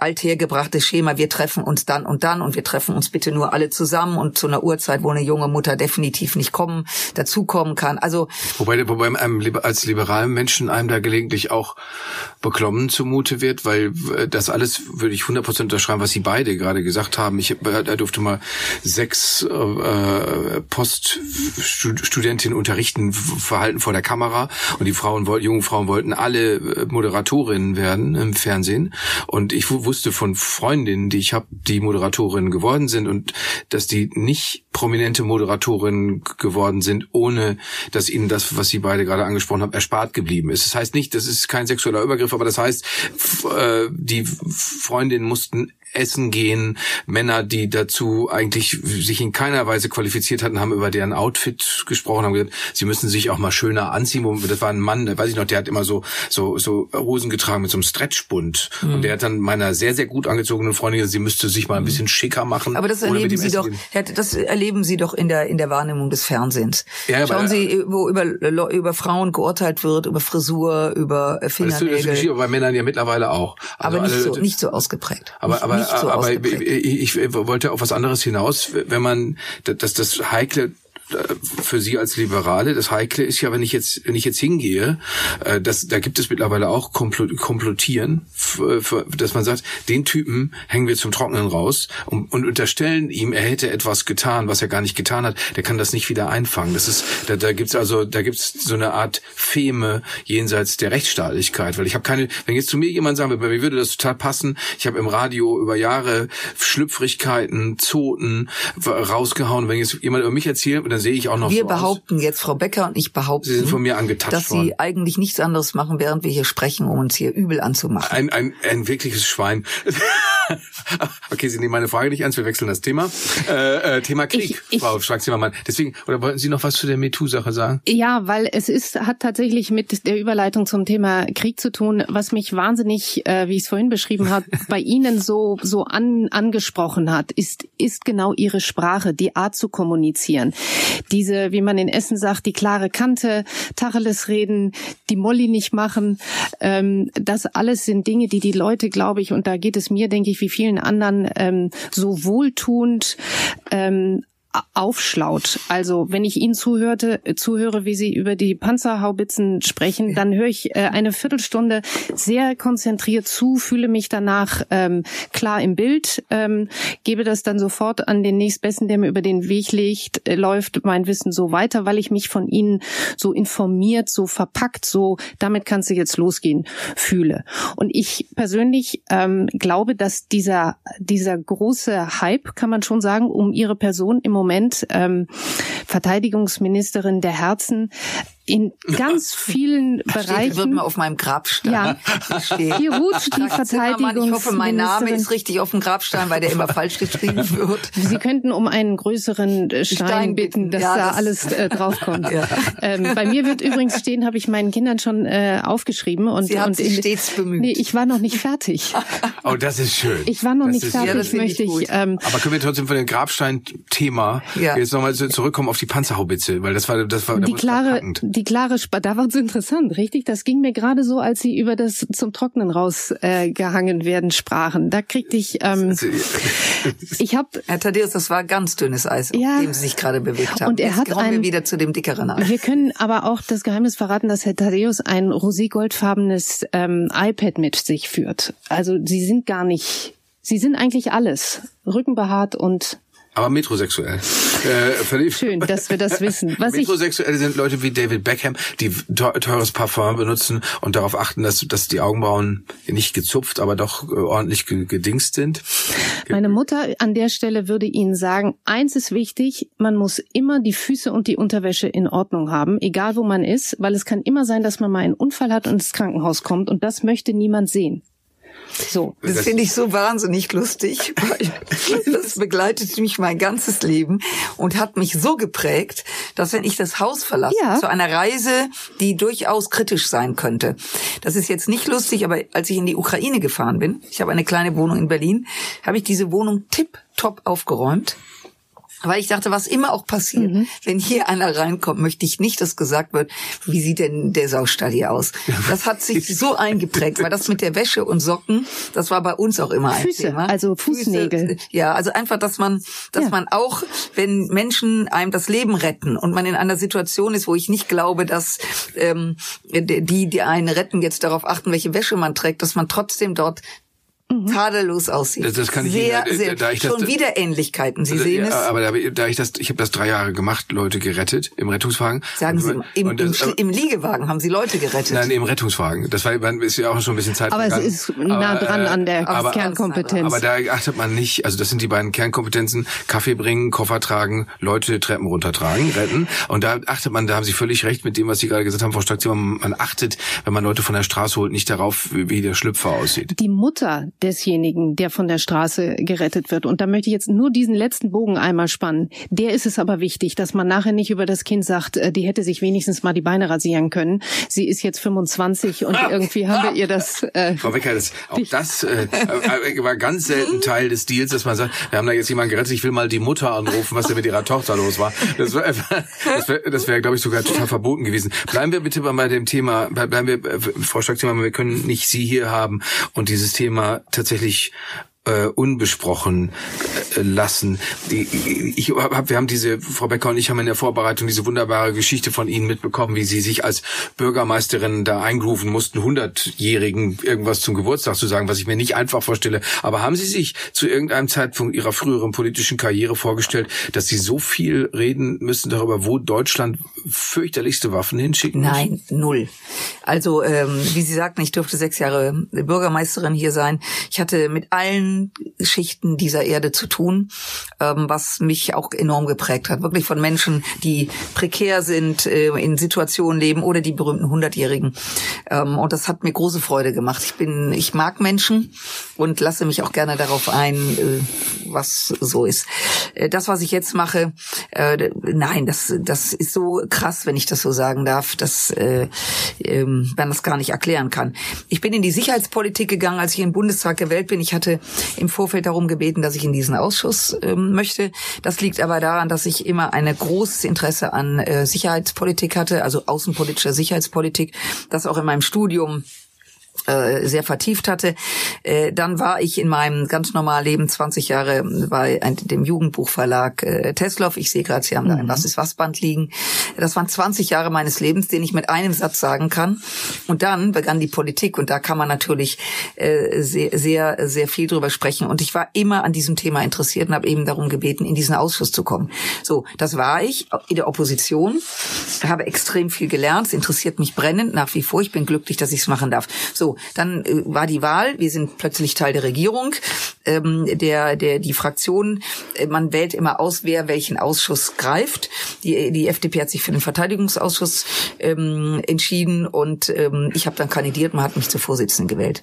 althergebrachtes Schema, wir treffen uns dann und dann und wir treffen uns bitte nur alle zusammen und zu einer Uhrzeit, wo eine junge Mutter definitiv nicht kommen, dazukommen kann. Also wobei, wobei einem als liberalen Menschen einem da gelegentlich auch beklommen zumute wird, weil äh, das alles würde ich 100% unterschreiben, was Sie beide gerade gesagt haben. Ich äh, da durfte mal sechs äh, Poststudentinnen unterrichten, Verhalten vor der Kamera und die Frauen, jungen Frauen wollten alle äh, Moderatorinnen werden im Fernsehen und ich wusste von Freundinnen, die ich habe, die Moderatorinnen geworden sind und dass die nicht prominente Moderatorinnen geworden sind, ohne dass ihnen das, was Sie beide gerade angesprochen haben, erspart geblieben ist. Das heißt nicht, das ist kein sexueller Übergriff, aber das heißt, äh, die Freundinnen mussten essen gehen. Männer, die dazu eigentlich sich in keiner Weise qualifiziert hatten, haben über deren Outfit gesprochen, haben gesagt, sie müssen sich auch mal schöner anziehen. Das war ein Mann, weiß ich noch, der hat immer so so so Hosen getragen mit so einem Stretchbund mhm. und der hat dann meiner sehr sehr gut angezogenen Freundin gesagt, sie müsste sich mal ein bisschen schicker machen. Aber das erleben Sie doch, das erleben Sie doch in der in der Wahrnehmung des Fernsehens. Ja, Schauen Sie, wo über über Frauen geurteilt wird, über Frisur, über Fingernägel. Das, das geschieht bei Männern ja mittlerweile auch. Also aber nicht so nicht so ausgeprägt. Aber aber nicht so aber ich, ich wollte auf was anderes hinaus, wenn man das, das heikle für Sie als Liberale. Das Heikle ist ja, wenn ich jetzt, wenn ich jetzt hingehe, äh, das, da gibt es mittlerweile auch Komplottieren, dass man sagt, den Typen hängen wir zum Trocknen raus und, und unterstellen ihm, er hätte etwas getan, was er gar nicht getan hat. Der kann das nicht wieder einfangen. Das ist, da, da gibt's also, da gibt's so eine Art Feme jenseits der Rechtsstaatlichkeit, weil ich habe keine, wenn jetzt zu mir jemand sagen würde, bei mir würde das total passen. Ich habe im Radio über Jahre Schlüpfrigkeiten, Zoten rausgehauen. Wenn jetzt jemand über mich erzählt dann sehe ich auch noch Wir so behaupten aus. jetzt, Frau Becker und ich behaupten, Sie sind von mir angetatscht dass worden. Sie eigentlich nichts anderes machen, während wir hier sprechen, um uns hier übel anzumachen. Ein, ein, ein wirkliches Schwein. <laughs> okay, Sie nehmen meine Frage nicht ernst, wir wechseln das Thema. Äh, äh, Thema Krieg, ich, ich, Frau Schwarz-Zimmermann. Deswegen, oder wollten Sie noch was zu der MeToo-Sache sagen? Ja, weil es ist, hat tatsächlich mit der Überleitung zum Thema Krieg zu tun, was mich wahnsinnig, äh, wie ich es vorhin beschrieben habe, <laughs> bei Ihnen so, so an, angesprochen hat, ist, ist genau Ihre Sprache, die Art zu kommunizieren. Diese, wie man in Essen sagt, die klare Kante, Tacheles reden, die Molly nicht machen, ähm, das alles sind Dinge, die die Leute, glaube ich, und da geht es mir, denke ich, wie vielen anderen ähm, so wohltuend ähm, aufschlaut. Also wenn ich Ihnen zuhörte, zuhöre, wie Sie über die Panzerhaubitzen sprechen, dann höre ich äh, eine Viertelstunde sehr konzentriert zu, fühle mich danach ähm, klar im Bild, ähm, gebe das dann sofort an den nächstbesten, der mir über den Weg legt, äh, läuft mein Wissen so weiter, weil ich mich von Ihnen so informiert, so verpackt, so damit kannst du jetzt losgehen, fühle. Und ich persönlich ähm, glaube, dass dieser dieser große Hype, kann man schon sagen, um Ihre Person im Moment ähm, Verteidigungsministerin der Herzen in ganz <laughs> vielen Bereichen. wird mir auf meinem Grabstein. Ja, hier ruht die Verteidigung. Ich hoffe, mein Name ist richtig auf dem Grabstein, weil der immer falsch geschrieben wird. Sie könnten um einen größeren Stein, Stein bitten, dass ja, da das alles äh, draufkommt. <laughs> Ja. Ähm, bei mir wird übrigens stehen, habe ich meinen Kindern schon äh, aufgeschrieben und Sie und sich in, stets bemüht. Nee, ich war noch nicht fertig. <laughs> Oh, das ist schön. Ich war noch das nicht ist, fertig, ja, möchte ich. Ähm, Aber können wir trotzdem von dem Grabstein-Thema ja. jetzt nochmal zurückkommen auf die Panzerhaubitze, weil das war das war die klare die klare da war es interessant, richtig? Das ging mir gerade so, als Sie über das zum Trocknen rausgehangen äh, werden sprachen. Da kriegte ich, ähm, <laughs> ich habe, Herr Thaddeus, das war ganz dünnes Eis, ja, auf dem Sie sich gerade bewegt haben. Und er Jetzt hat ein, wir wieder zu dem dickeren Eis. Wir können aber auch das Geheimnis verraten, dass Herr Thaddeus ein roségoldfarbenes ähm, iPad mit sich führt. Also Sie sind gar nicht, Sie sind eigentlich alles, rückenbehaart und aber metrosexuell. Äh, Schön, dass wir das wissen. <laughs> Was metrosexuell sind Leute wie David Beckham, die teures Parfum benutzen und darauf achten, dass, dass die Augenbrauen nicht gezupft, aber doch äh, ordentlich gedingst sind. Meine Mutter an der Stelle würde Ihnen sagen, eins ist wichtig, man muss immer die Füße und die Unterwäsche in Ordnung haben, egal wo man ist, weil es kann immer sein, dass man mal einen Unfall hat und ins Krankenhaus kommt und das möchte niemand sehen. So. Das, das finde ich so wahnsinnig lustig, <laughs> weil das begleitet mich mein ganzes Leben und hat mich so geprägt, dass wenn ich das Haus verlasse, ja. zu einer Reise, die durchaus kritisch sein könnte. Das ist jetzt nicht lustig, aber als ich in die Ukraine gefahren bin, ich habe eine kleine Wohnung in Berlin, habe ich diese Wohnung tipptopp aufgeräumt Weil ich dachte, was immer auch passiert, mhm. wenn hier einer reinkommt, möchte ich nicht, dass gesagt wird, wie sieht denn der Saustall hier aus? Das hat sich so eingeprägt, weil das mit der Wäsche und Socken, das war bei uns auch immer ein Füße, Thema. also Fußnägel. Füße, ja, also einfach, dass man, dass ja. man auch, wenn Menschen einem das Leben retten und man in einer Situation ist, wo ich nicht glaube, dass ähm, die, die einen retten, jetzt darauf achten, welche Wäsche man trägt, dass man trotzdem dort. Tadellos aussieht. Das, das kann ich sehr, Ihnen, sehr, da ich schon das, wieder Ähnlichkeiten. Sie sehen ja, es. Aber da, da ich das, ich habe das drei Jahre gemacht, Leute gerettet im Rettungswagen. Sagen Sie, im, das, im, im, Liegewagen haben Sie Leute gerettet? Nein, im Rettungswagen. Das war ist ja auch schon ein bisschen Zeit. Aber vergangen. es ist nah dran an der aber, Kernkompetenz. Aber da achtet man nicht. Also das sind die beiden Kernkompetenzen: Kaffee bringen, Koffer tragen, Leute Treppen runtertragen, retten. Und da achtet man, da haben Sie völlig recht mit dem, was Sie gerade gesagt haben, Frau Staktion. Man achtet, wenn man Leute von der Straße holt, nicht darauf, wie der Schlüpfer aussieht. Die Mutter desjenigen, der von der Straße gerettet wird. Und da möchte ich jetzt nur diesen letzten Bogen einmal spannen. Der ist es aber wichtig, dass man nachher nicht über das Kind sagt, äh, die hätte sich wenigstens mal die Beine rasieren können. Sie ist jetzt 25 und irgendwie haben wir ihr das. Äh, Frau Becker, das, auch das äh, äh, war ganz selten Teil des Deals, dass man sagt, wir haben da jetzt jemanden gerettet, ich will mal die Mutter anrufen, was da mit ihrer Tochter los war. Das wäre, <laughs> das wäre, das wäre glaube ich, sogar total verboten gewesen. Bleiben wir bitte bei dem Thema, bleiben wir, äh, Frau Stark-Zimmermann, wir können nicht Sie hier haben und dieses Thema tatsächlich äh, unbesprochen äh, lassen. Ich hab, wir haben diese, Frau Becker und ich haben in der Vorbereitung diese wunderbare Geschichte von Ihnen mitbekommen, wie Sie sich als Bürgermeisterin da eingerufen mussten, hundertjährigen irgendwas zum Geburtstag zu sagen, was ich mir nicht einfach vorstelle. Aber haben Sie sich zu irgendeinem Zeitpunkt Ihrer früheren politischen Karriere vorgestellt, dass Sie so viel reden müssen darüber, wo Deutschland fürchterlichste Waffen hinschicken muss? Nein, null. Also, ähm, wie Sie sagten, ich durfte sechs Jahre Bürgermeisterin hier sein. Ich hatte mit allen Schichten dieser Erde zu tun, ähm, was mich auch enorm geprägt hat. Wirklich von Menschen, die prekär sind, äh, in Situationen leben oder die berühmten Hundertjährigen. Ähm, und das hat mir große Freude gemacht. Ich bin, ich mag Menschen und lasse mich auch gerne darauf ein, äh, was so ist. Äh, das, was ich jetzt mache, nein, das, das ist so krass, wenn ich das so sagen darf, dass äh, ähm, man das gar nicht erklären kann. Ich bin in die Sicherheitspolitik gegangen, als ich im Bundestag gewählt bin. Ich hatte im Vorfeld darum gebeten, dass ich in diesen Ausschuss ähm, möchte. Das liegt aber daran, dass ich immer ein großes Interesse an äh, Sicherheitspolitik hatte, also außenpolitischer Sicherheitspolitik, das auch in meinem Studium sehr vertieft hatte. Äh, dann war ich in meinem ganz normalen Leben 20 Jahre bei dem Jugendbuchverlag äh, Tesloff. Ich sehe gerade, Sie haben da ein mhm. Was ist was Band liegen. Das waren 20 Jahre meines Lebens, den ich mit einem Satz sagen kann. Und dann begann die Politik und da kann man natürlich sehr, sehr, sehr viel drüber sprechen. Und ich war immer an diesem Thema interessiert und habe eben darum gebeten, in diesen Ausschuss zu kommen. So, das war ich in der Opposition, habe extrem viel gelernt. Es interessiert mich brennend nach wie vor. Ich bin glücklich, dass ich es machen darf. So, dann äh, war die Wahl. Wir sind plötzlich Teil der Regierung. Ähm, der, der, die Fraktion, äh, man wählt immer aus, wer welchen Ausschuss greift. Die, die FDP hat sich für den Verteidigungsausschuss ähm, entschieden und ähm, ich habe dann kandidiert. Man hat mich zur Vorsitzenden gewählt.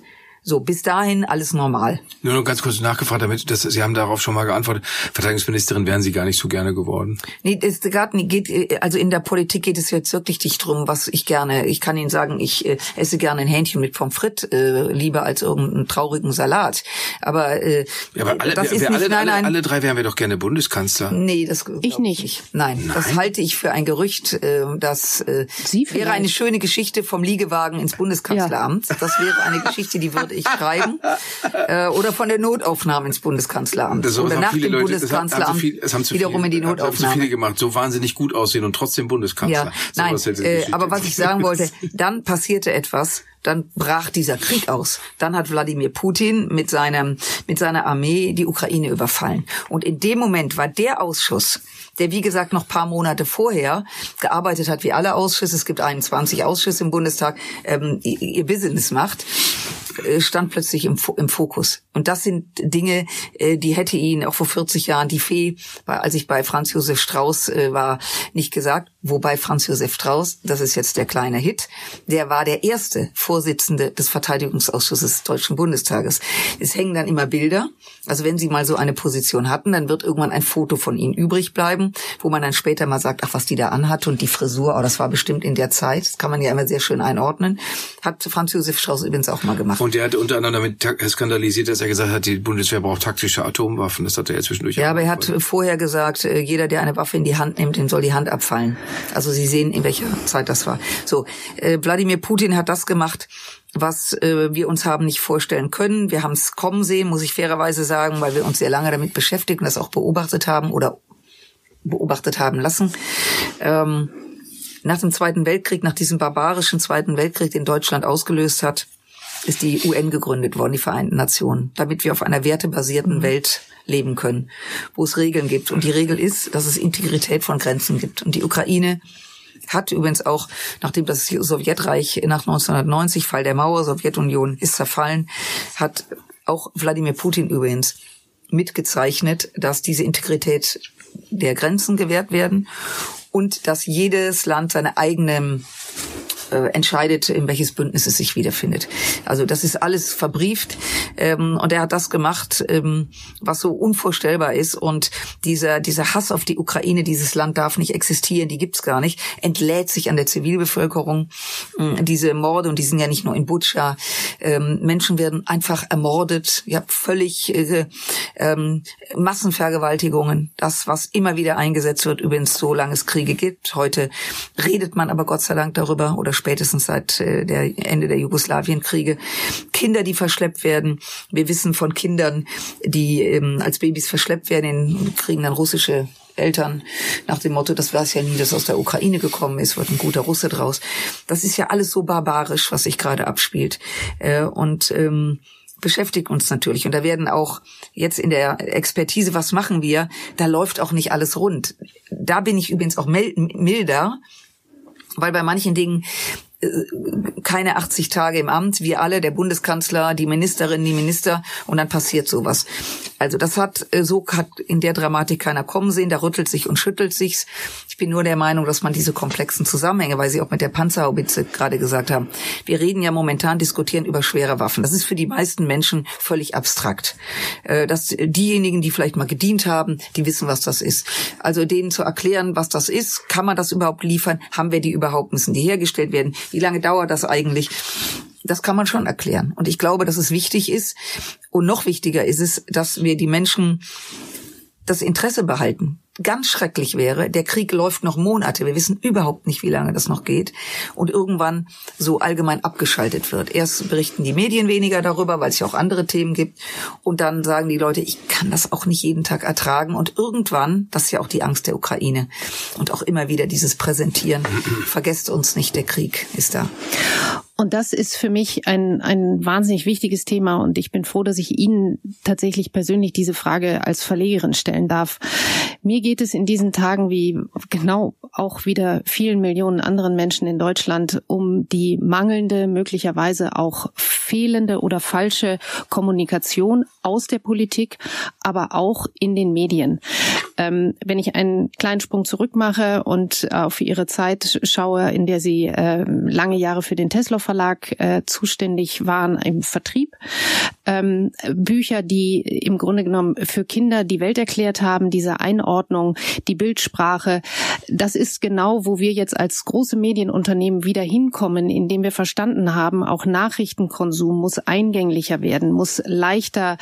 So, bis dahin alles normal. Nur noch ganz kurz nachgefragt, damit dass, Sie haben darauf schon mal geantwortet. Verteidigungsministerin wären Sie gar nicht so gerne geworden. Nee, es geht, also in der Politik geht es jetzt wirklich nicht drum, was ich gerne, ich kann Ihnen sagen, ich äh, esse gerne ein Hähnchen mit Pommes frites, äh, lieber als irgendeinen traurigen Salat. Aber, äh, ja, aber alle, das wir, ist wir nicht, alle, nein, nein. alle drei wären wir doch gerne Bundeskanzler. Nee, das ich nicht. nicht. Nein, nein, das halte ich für ein Gerücht, äh, das äh, wäre eine schöne Geschichte vom Liegewagen ins Bundeskanzleramt. Ja. Das wäre eine Geschichte, die würde ich schreiben. <laughs> äh, oder von der Notaufnahme ins Bundeskanzleramt. Das oder nach dem Leute, Bundeskanzleramt haben, viel, haben wiederum viele, in die Notaufnahme. Haben zu viele gemacht, so wahnsinnig gut aussehen und trotzdem Bundeskanzler. Ja, so nein, äh, aber was ich sagen wollte, <laughs> dann passierte etwas, dann brach dieser Krieg aus. Dann hat Wladimir Putin mit seinem, mit seiner Armee die Ukraine überfallen. Und in dem Moment war der Ausschuss, der wie gesagt noch paar Monate vorher gearbeitet hat wie alle Ausschüsse, es gibt 21 Ausschüsse im Bundestag, ähm, ihr Business macht, äh, stand plötzlich im, im Fokus. Und das sind Dinge, äh, die hätte ihn auch vor 40 Jahren die Fee, als ich bei Franz Josef Strauß äh, war, nicht gesagt. Wobei Franz Josef Strauß, das ist jetzt der kleine Hit, der war der erste Vorsitzende des Verteidigungsausschusses des Deutschen Bundestages. Es hängen dann immer Bilder. Also wenn Sie mal so eine Position hatten, dann wird irgendwann ein Foto von Ihnen übrig bleiben, wo man dann später mal sagt, ach, was die da anhat und die Frisur, oh, das war bestimmt in der Zeit. Das kann man ja immer sehr schön einordnen. Hat Franz Josef Strauß übrigens auch mal gemacht. Und der hat unter anderem damit skandalisiert, dass er gesagt hat, die Bundeswehr braucht taktische Atomwaffen. Das hat er ja zwischendurch. Ja, aber er hat vorher gesagt, äh, jeder, der eine Waffe in die Hand nimmt, dem soll die Hand abfallen. Also Sie sehen, in welcher Zeit das war. So, äh, Wladimir Putin hat das gemacht, was äh, wir uns haben nicht vorstellen können. Wir haben es kommen sehen, muss ich fairerweise sagen, weil wir uns sehr lange damit beschäftigt und das auch beobachtet haben oder beobachtet haben lassen. Ähm, nach dem Zweiten Weltkrieg, nach diesem barbarischen Zweiten Weltkrieg, den Deutschland ausgelöst hat, ist die UN gegründet worden, die Vereinten Nationen, damit wir auf einer wertebasierten Welt leben können, wo es Regeln gibt. Und die Regel ist, dass es Integrität von Grenzen gibt. Und die Ukraine hat übrigens auch, nachdem das Sowjetreich nach 1990, Fall der Mauer, Sowjetunion ist zerfallen, hat auch Wladimir Putin übrigens mitgezeichnet, dass diese Integrität der Grenzen gewährt werden und dass jedes Land seine eigenen äh, entscheidet, in welches Bündnis es sich wiederfindet. Also das ist alles verbrieft ähm, und er hat das gemacht, ähm, was so unvorstellbar ist und dieser dieser Hass auf die Ukraine, dieses Land darf nicht existieren, die gibt's gar nicht, entlädt sich an der Zivilbevölkerung. Ähm, diese Morde und die sind ja nicht nur in Butscha, ähm, Menschen werden einfach ermordet, ja völlig äh, ähm, Massenvergewaltigungen, das was immer wieder eingesetzt wird, übrigens so lange es Kriege gibt. Heute redet man aber Gott sei Dank darüber oder spätestens seit äh, der Ende der Jugoslawienkriege. Kinder, die verschleppt werden. Wir wissen von Kindern, die ähm, als Babys verschleppt werden, kriegen dann russische Eltern nach dem Motto, das weiß ja nie, dass aus der Ukraine gekommen ist, wird ein guter Russe draus. Das ist ja alles so barbarisch, was sich gerade abspielt. Äh, und ähm, beschäftigt uns natürlich. Und da werden auch jetzt in der Expertise, was machen wir, da läuft auch nicht alles rund. Da bin ich übrigens auch milder, weil bei manchen Dingen äh, keine 80 Tage im Amt, wir alle, der Bundeskanzler, die Ministerin, die Minister, und dann passiert sowas. Also das hat, äh, so hat in der Dramatik keiner kommen sehen, da rüttelt sich und schüttelt sich's. Ich bin nur der Meinung, dass man diese komplexen Zusammenhänge, weil Sie auch mit der Panzerhaubitze gerade gesagt haben, wir reden ja momentan, diskutieren über schwere Waffen. Das ist für die meisten Menschen völlig abstrakt. Äh, dass diejenigen, die vielleicht mal gedient haben, die wissen, was das ist. Also denen zu erklären, was das ist, kann man das überhaupt liefern? Haben wir die überhaupt? Müssen die hergestellt werden? Wie lange dauert das eigentlich? Das kann man schon erklären. Und ich glaube, dass es wichtig ist. Und noch wichtiger ist es, dass wir die Menschen das Interesse behalten ganz schrecklich wäre, der Krieg läuft noch Monate, wir wissen überhaupt nicht, wie lange das noch geht, und irgendwann so allgemein abgeschaltet wird. Erst berichten die Medien weniger darüber, weil es ja auch andere Themen gibt, und dann sagen die Leute, ich kann das auch nicht jeden Tag ertragen, und irgendwann, das ist ja auch die Angst der Ukraine, und auch immer wieder dieses Präsentieren, vergesst uns nicht, der Krieg ist da. Und das ist für mich ein, ein wahnsinnig wichtiges Thema und ich bin froh, dass ich Ihnen tatsächlich persönlich diese Frage als Verlegerin stellen darf. Mir geht es in diesen Tagen wie genau auch wieder vielen Millionen anderen Menschen in Deutschland um die mangelnde, möglicherweise auch fehlende oder falsche Kommunikation aus der Politik, aber auch in den Medien. Ähm, wenn ich einen kleinen Sprung zurück mache und auf Ihre Zeit schaue, in der Sie äh, lange Jahre für den Tesla Verlag äh, zuständig waren im Vertrieb. Ähm, Bücher, die im Grunde genommen für Kinder die Welt erklärt haben, diese Einordnung, die Bildsprache. Das ist genau, wo wir jetzt als große Medienunternehmen wieder hinkommen, indem wir verstanden haben, auch Nachrichtenkonsum muss eingänglicher werden, muss leichter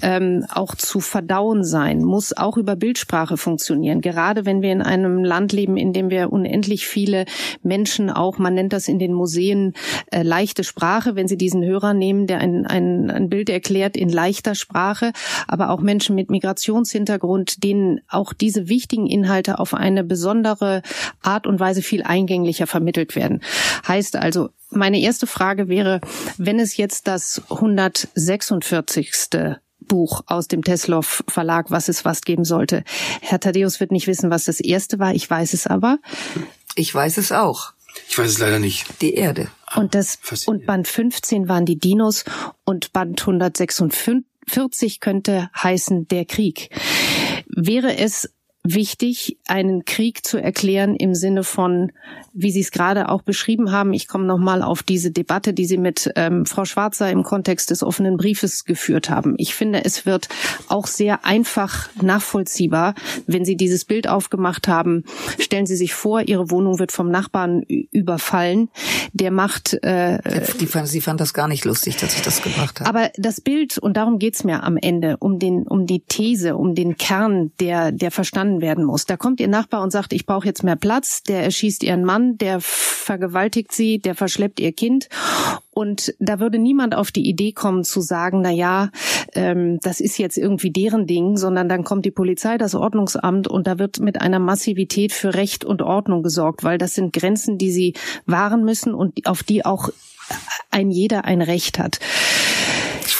ähm, auch zu verdauen sein, muss auch über Bildsprache funktionieren. Gerade wenn wir in einem Land leben, in dem wir unendlich viele Menschen auch, man nennt das in den Museen, äh, leichte Sprache, wenn Sie diesen Hörer nehmen, der ein, ein, ein Bild erklärt in leichter Sprache, aber auch Menschen mit Migrationshintergrund, denen auch diese wichtigen Inhalte auf eine besondere Art und Weise viel eingänglicher vermittelt werden. Heißt also, meine erste Frage wäre, wenn es jetzt das 146. Buch aus dem Teslov Verlag, was es was geben sollte. Herr Thaddeus wird nicht wissen, was das erste war. Ich weiß es aber. Ich weiß es auch. Ich weiß es leider nicht. Die Erde. Und das und Band 15 waren die Dinos und Band 146 könnte heißen der Krieg. Wäre es wichtig, einen Krieg zu erklären im Sinne von, wie Sie es gerade auch beschrieben haben. Ich komme nochmal auf diese Debatte, die Sie mit ähm, Frau Schwarzer im Kontext des offenen Briefes geführt haben. Ich finde, es wird auch sehr einfach nachvollziehbar, wenn Sie dieses Bild aufgemacht haben. Stellen Sie sich vor, Ihre Wohnung wird vom Nachbarn überfallen. Der macht. Äh, die fand, sie fand das gar nicht lustig, dass ich das gemacht habe. Aber das Bild und darum geht's mir am Ende um den um die These, um den Kern, der der verstanden werden muss. Da kommt Ihr Nachbar und sagt, ich brauche jetzt mehr Platz. Der erschießt Ihren Mann, der vergewaltigt Sie, der verschleppt Ihr Kind und da würde niemand auf die Idee kommen zu sagen, na ja, ähm, das ist jetzt irgendwie deren Ding, sondern dann kommt die Polizei, das Ordnungsamt und da wird mit einer Massivität für Recht und Ordnung gesorgt, weil das sind Grenzen, die sie wahren müssen und auf die auch ein jeder ein Recht hat.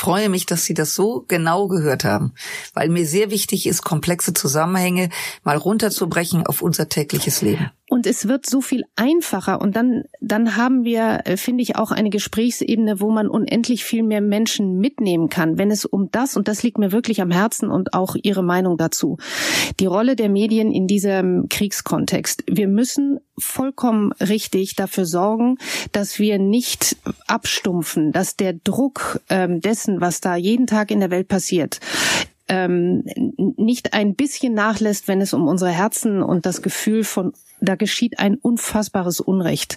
Freue mich, dass Sie das so genau gehört haben, weil mir sehr wichtig ist, komplexe Zusammenhänge mal runterzubrechen auf unser tägliches Leben. Und es wird so viel einfacher. Und dann, dann haben wir, äh, finde ich, auch eine Gesprächsebene, wo man unendlich viel mehr Menschen mitnehmen kann, wenn es um das, und das liegt mir wirklich am Herzen und auch Ihre Meinung dazu, die Rolle der Medien in diesem Kriegskontext. Wir müssen vollkommen richtig dafür sorgen, dass wir nicht abstumpfen, dass der Druck ähm, dessen, was da jeden Tag in der Welt passiert, ähm, nicht ein bisschen nachlässt, wenn es um unsere Herzen und das Gefühl von da geschieht ein unfassbares Unrecht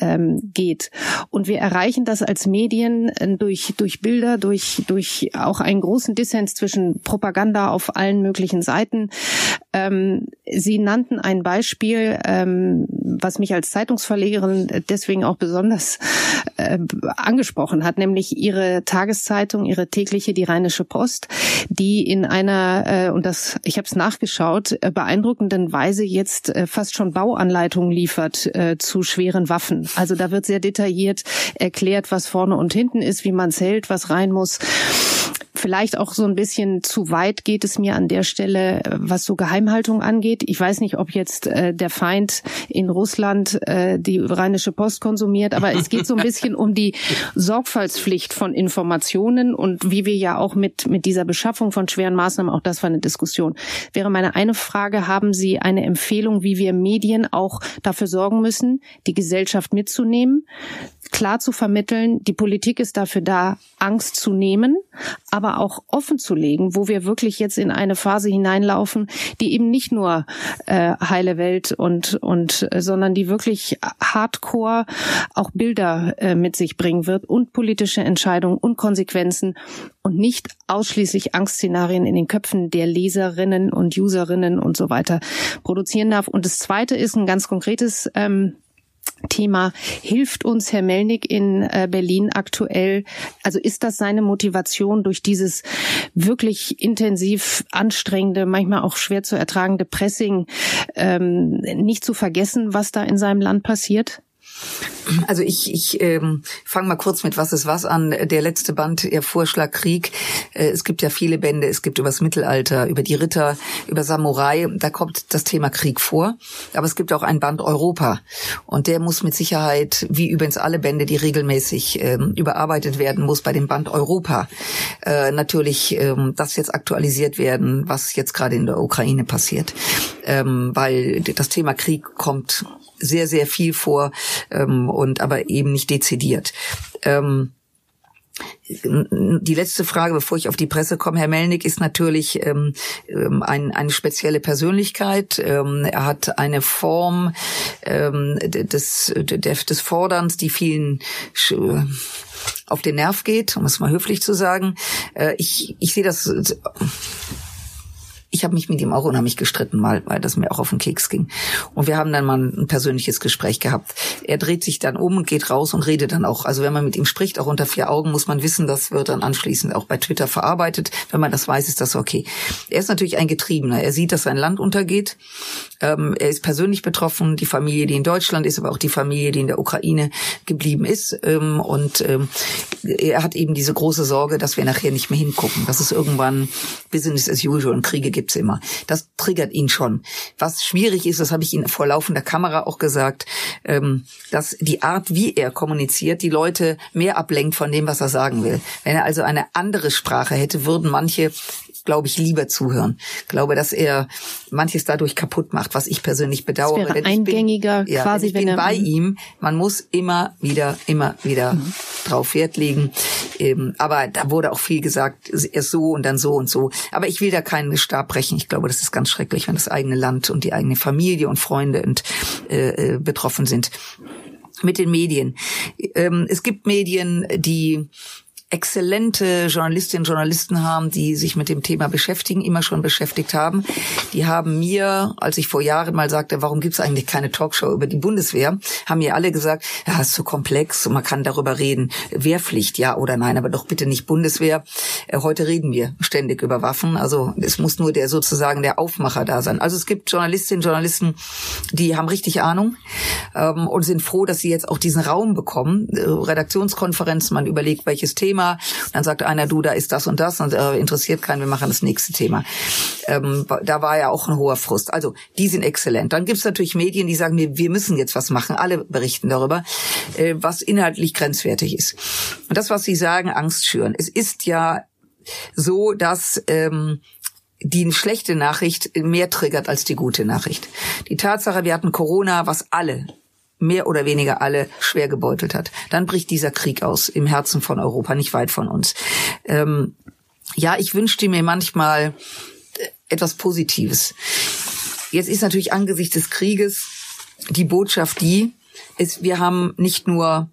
ähm, geht. Und wir erreichen das als Medien äh, durch, durch Bilder, durch, durch auch einen großen Dissens zwischen Propaganda auf allen möglichen Seiten. Ähm, Sie nannten ein Beispiel, ähm, was mich als Zeitungsverlegerin deswegen auch besonders äh, angesprochen hat, nämlich Ihre Tageszeitung, Ihre tägliche Die Rheinische Post, die in einer, äh, und das, ich habe es nachgeschaut, äh, beeindruckenden Weise jetzt äh, fast schon Bauanleitungen liefert äh, zu schweren Waffen. Also da wird sehr detailliert erklärt, was vorne und hinten ist, wie man es hält, was rein muss vielleicht auch so ein bisschen zu weit geht es mir an der Stelle, was so Geheimhaltung angeht. Ich weiß nicht, ob jetzt äh, der Feind in Russland äh, die Rheinische Post konsumiert, aber es geht so ein bisschen um die Sorgfaltspflicht von Informationen und wie wir ja auch mit, mit dieser Beschaffung von schweren Maßnahmen, auch das war eine Diskussion. Wäre meine eine Frage, haben Sie eine Empfehlung, wie wir Medien auch dafür sorgen müssen, die Gesellschaft mitzunehmen, klar zu vermitteln, die Politik ist dafür da, Angst zu nehmen, aber auch offen zu legen, wo wir wirklich jetzt in eine Phase hineinlaufen, die eben nicht nur äh, heile Welt und und äh, sondern die wirklich Hardcore auch Bilder äh, mit sich bringen wird und politische Entscheidungen und Konsequenzen und nicht ausschließlich Angstszenarien in den Köpfen der Leserinnen und Userinnen und so weiter produzieren darf. Und das Zweite ist ein ganz konkretes ähm, Thema hilft uns Herr Melnick in äh, Berlin aktuell? Also ist das seine Motivation durch dieses wirklich intensiv anstrengende, manchmal auch schwer zu ertragende Pressing, ähm, nicht zu vergessen, was da in seinem Land passiert? Also ich, ich ähm, fange mal kurz mit Was ist was an. Der letzte Band, Ihr Vorschlag Krieg. Äh, es gibt ja viele Bände. Es gibt über das Mittelalter, über die Ritter, über Samurai. Da kommt das Thema Krieg vor. Aber es gibt auch ein Band Europa. Und der muss mit Sicherheit, wie übrigens alle Bände, die regelmäßig ähm, überarbeitet werden, muss bei dem Band Europa äh, natürlich ähm, das jetzt aktualisiert werden, was jetzt gerade in der Ukraine passiert. Ähm, weil das Thema Krieg kommt sehr, sehr viel vor ähm, und aber eben nicht dezidiert. Ähm, die letzte Frage, bevor ich auf die Presse komme, Herr Melnick ist natürlich ähm, ähm ein, eine spezielle Persönlichkeit. Ähm, er hat eine Form ähm, des, des Forderns, die vielen auf den Nerv geht, um es mal höflich zu sagen. Äh, ich, ich sehe das ich habe mich mit ihm auch unheimlich gestritten mal, weil das mir auch auf den Keks ging. Und wir haben dann mal ein persönliches Gespräch gehabt. Er dreht sich dann um und geht raus und redet dann auch. Also wenn man mit ihm spricht, auch unter vier Augen, muss man wissen, das wird dann anschließend auch bei Twitter verarbeitet. Wenn man das weiß, ist das okay. Er ist natürlich ein Getriebener. Er sieht, dass sein Land untergeht. Ähm, er ist persönlich betroffen. Die Familie, die in Deutschland ist, aber auch die Familie, die in der Ukraine geblieben ist. Ähm, und ähm, er hat eben diese große Sorge, dass wir nachher nicht mehr hingucken. Dass es irgendwann Business as usual und Kriege gibt gibt's immer. Das triggert ihn schon. Was schwierig ist, das habe ich Ihnen vor laufender Kamera auch gesagt, ähm, dass die Art, wie er kommuniziert, die Leute mehr ablenkt von dem, was er sagen will. Wenn er also eine andere Sprache hätte, würden manche glaube ich, lieber zuhören. Ich glaube, dass er manches dadurch kaputt macht, was ich persönlich bedauere. Das wäre eingängiger bin, ja, quasi, ich bin wenn er, bei ihm. Man muss immer wieder, immer wieder mhm. drauf Wert legen. Ähm, aber da wurde auch viel gesagt, erst so und dann so und so. Aber ich will da keinen Stab brechen. Ich glaube, das ist ganz schrecklich, wenn das eigene Land und die eigene Familie und Freunde und, äh, äh betroffen sind mit den Medien. Ähm, es gibt Medien, die exzellente Journalistinnen und Journalisten haben, die sich mit dem Thema beschäftigen, immer schon beschäftigt haben. Die haben mir, als ich vor Jahren mal sagte, warum gibt es eigentlich keine Talkshow über die Bundeswehr, haben mir alle gesagt, ja, ist zu komplex und man kann darüber reden. Wehrpflicht, ja oder nein, aber doch bitte nicht Bundeswehr. Äh, heute reden wir ständig über Waffen. Also es muss nur der sozusagen der Aufmacher da sein. Also es gibt Journalistinnen und Journalisten, die haben richtig Ahnung ähm, und sind froh, dass sie jetzt auch diesen Raum bekommen. Äh, Redaktionskonferenz, man überlegt, welches Thema Thema. Dann sagt einer, du, da ist das und das und äh, interessiert keinen, wir machen das nächste Thema. Ähm, da war ja auch ein hoher Frust. Also die sind exzellent. Dann gibt's natürlich Medien, die sagen mir, wir müssen jetzt was machen. Alle berichten darüber, äh, was inhaltlich grenzwertig ist. Und das, was Sie sagen, Angst schüren. Es ist ja so, dass ähm, die schlechte Nachricht mehr triggert als die gute Nachricht. Die Tatsache, wir hatten Corona, was alle mehr oder weniger alle schwer gebeutelt hat. Dann bricht dieser Krieg aus im Herzen von Europa, nicht weit von uns. Ähm, ja, ich wünschte mir manchmal äh, etwas Positives. Jetzt ist natürlich angesichts des Krieges die Botschaft die, ist, wir haben nicht nur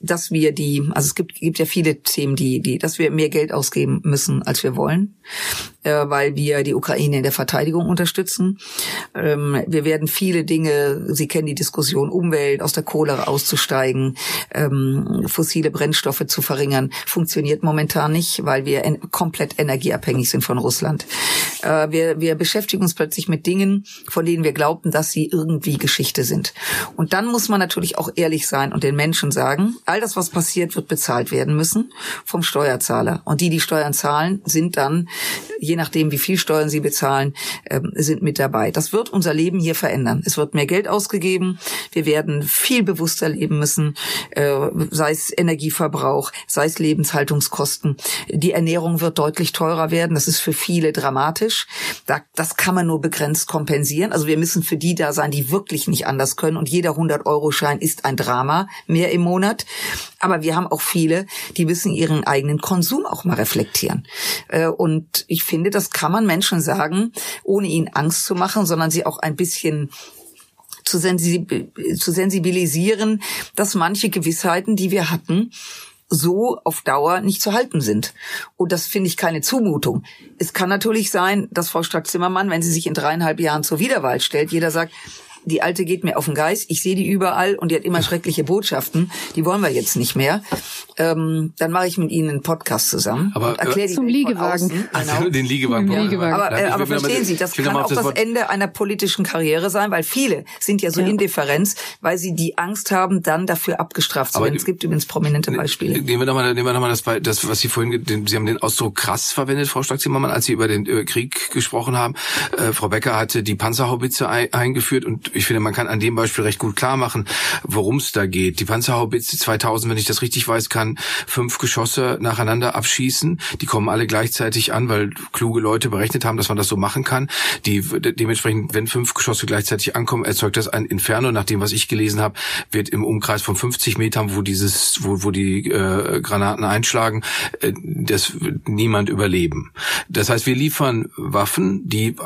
dass wir die, also es gibt, gibt ja viele Themen, die, die, dass wir mehr Geld ausgeben müssen, als wir wollen äh, weil wir die Ukraine in der Verteidigung unterstützen. Ähm, wir werden viele Dinge, Sie kennen die Diskussion, Umwelt, aus der Kohle auszusteigen, ähm, fossile Brennstoffe zu verringern, funktioniert momentan nicht, weil wir en komplett energieabhängig sind von Russland. Äh, wir, wir beschäftigen uns plötzlich mit Dingen, von denen wir glaubten, dass sie irgendwie Geschichte sind. Und dann muss man natürlich auch ehrlich sein und den Menschen sagen, all das, was passiert, wird bezahlt werden müssen vom Steuerzahler. Und die, die Steuern zahlen, sind dann je nachdem, wie viel Steuern sie bezahlen, ähm, sind mit dabei. Das wird unser Leben hier verändern. Es wird mehr Geld ausgegeben. Wir werden viel bewusster leben müssen, äh, sei es Energieverbrauch, sei es Lebenshaltungskosten. Die Ernährung wird deutlich teurer werden. Das ist für viele dramatisch. das kann man nur begrenzt kompensieren. Also wir müssen für die da sein, die wirklich nicht anders können. Und jeder 100-Euro-Schein ist ein Drama mehr im Monat. Aber wir haben auch viele, die müssen ihren eigenen Konsum auch mal reflektieren. Äh, und ich finde, das kann man Menschen sagen, ohne ihnen Angst zu machen, sondern sie auch ein bisschen zu, sensibilisieren, dass manche Gewissheiten, die wir hatten, so auf Dauer nicht zu halten sind. Und das finde ich keine Zumutung. Es kann natürlich sein, dass Frau Strack-Zimmermann, wenn sie sich in dreieinhalb Jahren zur Wiederwahl stellt, jeder sagt, die alte geht mir auf den Geist, ich sehe die überall und die hat immer schreckliche Botschaften, die wollen wir jetzt nicht mehr. Ähm, dann mache ich mit Ihnen einen Podcast zusammen. Aber und erkläre äh, zum Liegewagen. Genau. Also den Liegewagen. Den Liegewagen. Aber, äh, aber verstehen Sie, das kann auch das, das Ende einer politischen Karriere sein, weil viele sind ja so ja. Indifferenz, weil sie die Angst haben, dann dafür abgestraft zu werden. Es gibt übrigens prominente Beispiele. Nehmen wir nochmal nehmen wir noch mal das, das, was Sie vorhin, den, Sie haben den Ausdruck krass verwendet, Frau Stark-Zimmermann, als Sie über den äh, Krieg gesprochen haben. Äh, Frau Becker hatte die Panzerhaubitze ein, eingeführt und ich finde, man kann an dem Beispiel recht gut klar machen, worum es da geht. Die Panzerhaubitze 2000, wenn ich das richtig weiß, kann fünf Geschosse nacheinander abschießen. Die kommen alle gleichzeitig an, weil kluge Leute berechnet haben, dass man das so machen kann. Die dementsprechend, wenn fünf Geschosse gleichzeitig ankommen, erzeugt das ein Inferno. Nach dem, was ich gelesen habe, wird im Umkreis von 50 Metern, wo dieses, wo, wo die äh, Granaten einschlagen, äh, das niemand überleben. Das heißt, wir liefern Waffen, die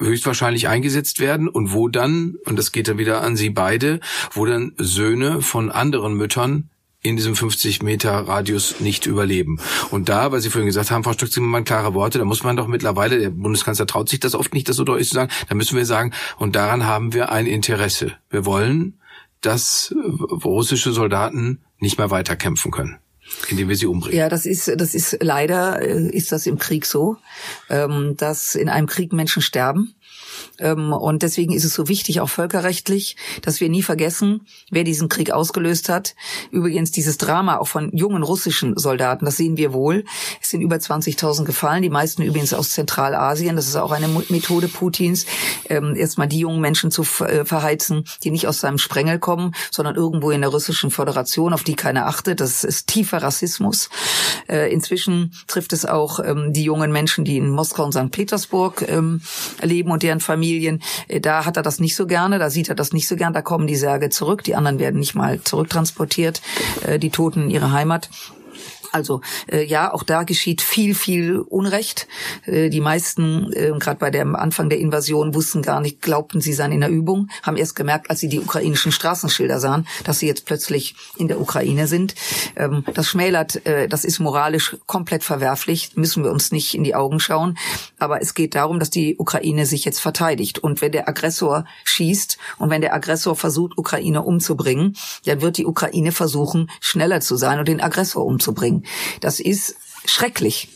höchstwahrscheinlich eingesetzt werden und wo dann, und das geht dann wieder an Sie beide, wo dann Söhne von anderen Müttern in diesem 50 Meter Radius nicht überleben. Und da, weil Sie vorhin gesagt haben, Frau Stock-Zimmermann, klare Worte, da muss man doch mittlerweile, der Bundeskanzler traut sich das oft nicht, das so deutlich zu sagen, da müssen wir sagen, und daran haben wir ein Interesse. Wir wollen, dass russische Soldaten nicht mehr weiterkämpfen können indem wir sie umbringen. Ja, das ist, das ist leider, äh, ist das im Krieg so, ähm, dass in einem Krieg Menschen sterben Ähm, und deswegen ist es so wichtig, auch völkerrechtlich, dass wir nie vergessen, wer diesen Krieg ausgelöst hat. Übrigens dieses Drama auch von jungen russischen Soldaten, das sehen wir wohl. Es sind über 20.000 gefallen, die meisten übrigens aus Zentralasien. Das ist auch eine Methode Putins, ähm, erstmal die jungen Menschen zu äh, verheizen, die nicht aus seinem Sprengel kommen, sondern irgendwo in der russischen Föderation, auf die keiner achtet. Das ist tiefer Rassismus. Äh, inzwischen trifft es auch ähm, die jungen Menschen, die in Moskau und St. Petersburg ähm, leben und deren Familien. Äh, da hat er das nicht so gerne, da sieht er das nicht so gern. Da kommen die Särge zurück, die anderen werden nicht mal zurücktransportiert, äh, die Toten in ihre Heimat. Also äh, ja, auch da geschieht viel, viel Unrecht. Äh, die meisten, äh, gerade bei dem Anfang der Invasion, wussten gar nicht, glaubten, sie seien in der Übung, haben erst gemerkt, als sie die ukrainischen Straßenschilder sahen, dass sie jetzt plötzlich in der Ukraine sind. Ähm, das schmälert, äh, das ist moralisch komplett verwerflich, müssen wir uns nicht in die Augen schauen. Aber es geht darum, dass die Ukraine sich jetzt verteidigt. Und wenn der Aggressor schießt und wenn der Aggressor versucht, Ukraine umzubringen, dann wird die Ukraine versuchen, schneller zu sein und den Aggressor umzubringen. Das ist schrecklich.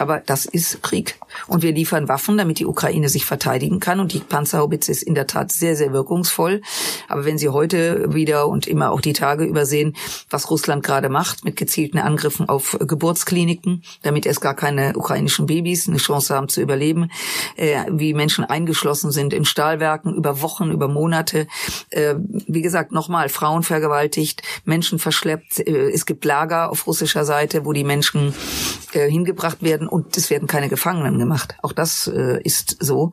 Aber das ist Krieg. Und wir liefern Waffen, damit die Ukraine sich verteidigen kann. Und die Panzerhaubitze ist in der Tat sehr, sehr wirkungsvoll. Aber wenn Sie heute wieder und immer auch die Tage übersehen, was Russland gerade macht mit gezielten Angriffen auf Geburtskliniken, damit erst gar keine ukrainischen Babys eine Chance haben zu überleben, äh, wie Menschen eingeschlossen sind in Stahlwerken über Wochen, über Monate. Äh, wie gesagt, nochmal, Frauen vergewaltigt, Menschen verschleppt. Äh, es gibt Lager auf russischer Seite, wo die Menschen äh, hingebracht werden und es werden keine Gefangenen gemacht. Auch das äh, ist so.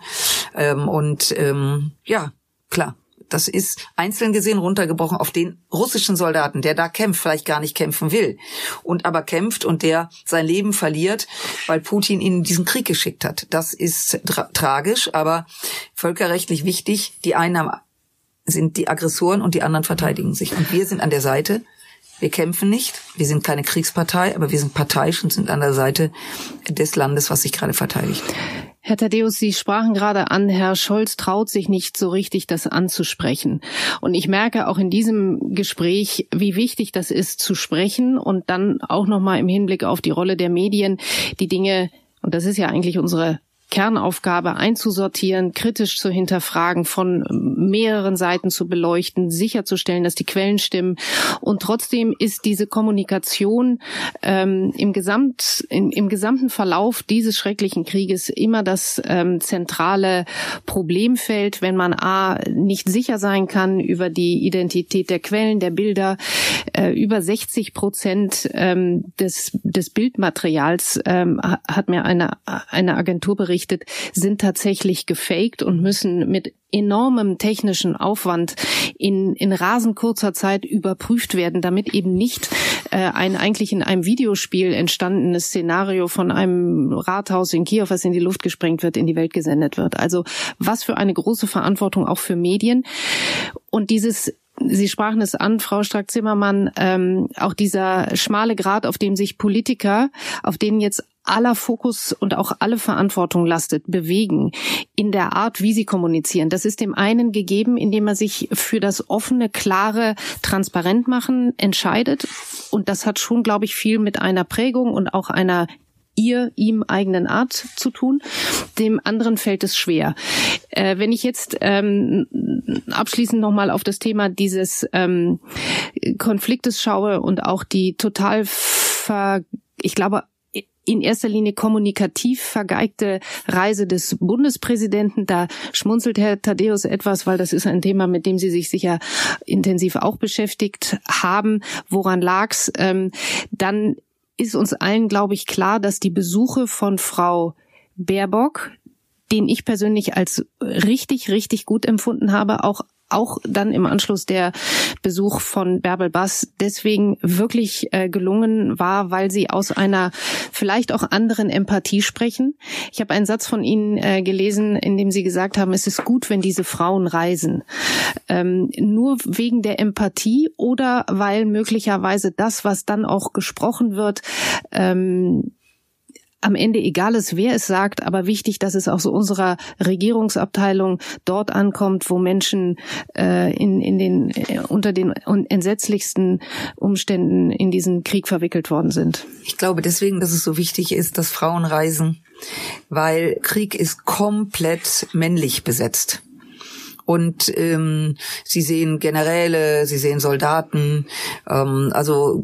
Ähm, und ähm, ja, klar. Das ist einzeln gesehen runtergebrochen auf den russischen Soldaten, der da kämpft, vielleicht gar nicht kämpfen will und aber kämpft und der sein Leben verliert, weil Putin ihn in diesen Krieg geschickt hat. Das ist tra tragisch, aber völkerrechtlich wichtig. Die einen sind die Aggressoren und die anderen verteidigen sich. Und wir sind an der Seite wir kämpfen nicht, wir sind keine Kriegspartei, aber wir sind parteiisch und sind an der Seite des Landes, was sich gerade verteidigt. Herr Thaddeus, Sie sprachen gerade an, Herr Scholz traut sich nicht so richtig, das anzusprechen. Und ich merke auch in diesem Gespräch, wie wichtig das ist, zu sprechen und dann auch nochmal im Hinblick auf die Rolle der Medien, die Dinge, und das ist ja eigentlich unsere Kernaufgabe einzusortieren, kritisch zu hinterfragen, von mehreren Seiten zu beleuchten, sicherzustellen, dass die Quellen stimmen. Und trotzdem ist diese Kommunikation ähm, im, Gesamt, in, im gesamten Verlauf dieses schrecklichen Krieges immer das ähm, zentrale Problemfeld, wenn man a nicht sicher sein kann über die Identität der Quellen, der Bilder. Äh, über 60 Prozent ähm, des, des Bildmaterials ähm, hat mir eine, eine Agentur berichtet, berichtet, sind tatsächlich gefaked und müssen mit enormem technischen Aufwand in, in rasend kurzer Zeit überprüft werden, damit eben nicht äh, ein eigentlich in einem Videospiel entstandenes Szenario von einem Rathaus in Kiew, was in die Luft gesprengt wird, in die Welt gesendet wird. Also was für eine große Verantwortung auch für Medien. Und dieses Sie sprachen es an, Frau Strack-Zimmermann, ähm, auch dieser schmale Grad, auf dem sich Politiker, auf denen jetzt aller Fokus und auch alle Verantwortung lastet, bewegen in der Art, wie sie kommunizieren. Das ist dem einen gegeben, indem er sich für das offene, klare, transparent machen entscheidet. Und das hat schon, glaube ich, viel mit einer Prägung und auch einer ihr ihm eigenen Art zu tun. Dem anderen fällt es schwer. Äh, wenn ich jetzt ähm, abschließend nochmal auf das Thema dieses ähm, Konfliktes schaue und auch die total ver, ich glaube, in erster Linie kommunikativ vergeigte Reise des Bundespräsidenten. Da schmunzelt Herr Thaddeus etwas, weil das ist ein Thema, mit dem Sie sich sicher intensiv auch beschäftigt haben. Woran lag's? Ähm, dann ist uns allen, glaube ich, klar, dass die Besuche von Frau Baerbock, den ich persönlich als richtig, richtig gut empfunden habe, auch auch dann im Anschluss der Besuch von Bärbel Bass deswegen wirklich äh, gelungen war, weil sie aus einer vielleicht auch anderen Empathie sprechen. Ich habe einen Satz von Ihnen äh, gelesen, in dem Sie gesagt haben, es ist gut, wenn diese Frauen reisen. Ähm, nur wegen der Empathie oder weil möglicherweise das, was dann auch gesprochen wird, ähm, am Ende egal ist, wer es sagt, aber wichtig, dass es auch so unserer Regierungsabteilung dort ankommt, wo Menschen äh, in, in den, äh, unter den entsetzlichsten Umständen in diesen Krieg verwickelt worden sind. Ich glaube deswegen, dass es so wichtig ist, dass Frauen reisen, weil Krieg ist komplett männlich besetzt und ähm, sie sehen Generäle, sie sehen Soldaten, ähm, also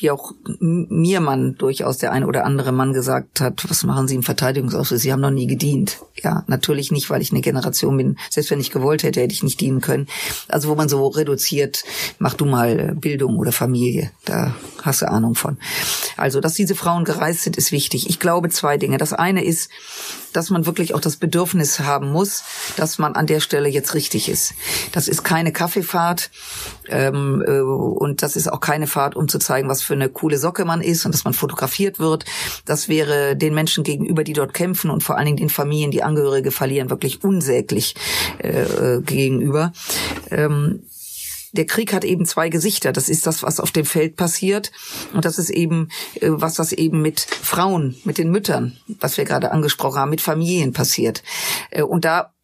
wie auch mir man durchaus der ein oder andere Mann gesagt hat, was machen Sie im Verteidigungsausschuss? Sie haben noch nie gedient. Ja, natürlich nicht, weil ich eine Generation bin. Selbst wenn ich gewollt hätte, hätte ich nicht dienen können. Also wo man so reduziert, mach du mal Bildung oder Familie. Da hast du Ahnung von. Also, dass diese Frauen gereist sind, ist wichtig. Ich glaube zwei Dinge. Das eine ist, dass man wirklich auch das Bedürfnis haben muss, dass man an der Stelle jetzt richtig ist. Das ist keine Kaffeefahrt ähm, äh, und das ist auch keine Fahrt, um zu zeigen, was für eine coole Socke man ist und dass man fotografiert wird. Das wäre den Menschen gegenüber, die dort kämpfen und vor allen Dingen den Familien, die Angehörige verlieren, wirklich unsäglich äh, äh gegenüber. Ähm, der Krieg hat eben zwei Gesichter. Das ist das, was auf dem Feld passiert. Und das ist eben, äh, was das eben mit Frauen, mit den Müttern, was wir gerade angesprochen haben, mit Familien passiert. Äh, und da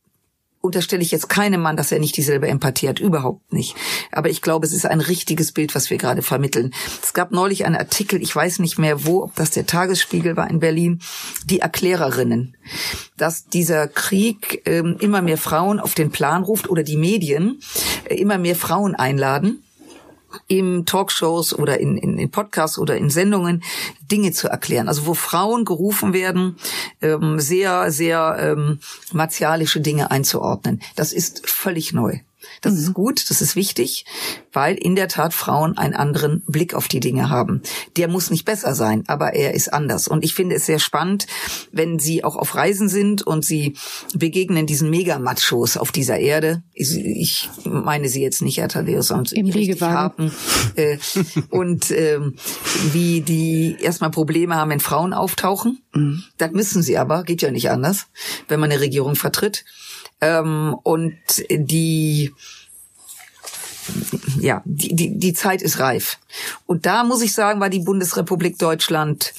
unterstelle ich jetzt keinem Mann, dass er nicht dieselbe Empathie hat, überhaupt nicht. Aber ich glaube, es ist ein richtiges Bild, was wir gerade vermitteln. Es gab neulich einen Artikel, ich weiß nicht mehr wo, ob das der Tagesspiegel war in Berlin, die Erklärerinnen, dass dieser Krieg ähm, immer mehr Frauen auf den Plan ruft oder die Medien äh, immer mehr Frauen einladen im Talkshows oder in, in, in Podcasts oder in Sendungen Dinge zu erklären. Also wo Frauen gerufen werden, ähm, sehr, sehr ähm, martialische Dinge einzuordnen. Das ist völlig neu. Das mhm. ist gut, das ist wichtig, weil in der Tat Frauen einen anderen Blick auf die Dinge haben. Der muss nicht besser sein, aber er ist anders. Und ich finde es sehr spannend, wenn sie auch auf Reisen sind und sie begegnen diesen Megamachos auf dieser Erde. Ich meine sie jetzt nicht, Herr Thaddeus, und Im Liegewagen. Äh, und äh, wie die erstmal Probleme haben, wenn Frauen auftauchen. Mhm. Das müssen sie aber, geht ja nicht anders, wenn man eine Regierung vertritt. Ähm, und die ja, die, die, die Zeit ist reif. Und da muss ich sagen, war die Bundesrepublik Deutschland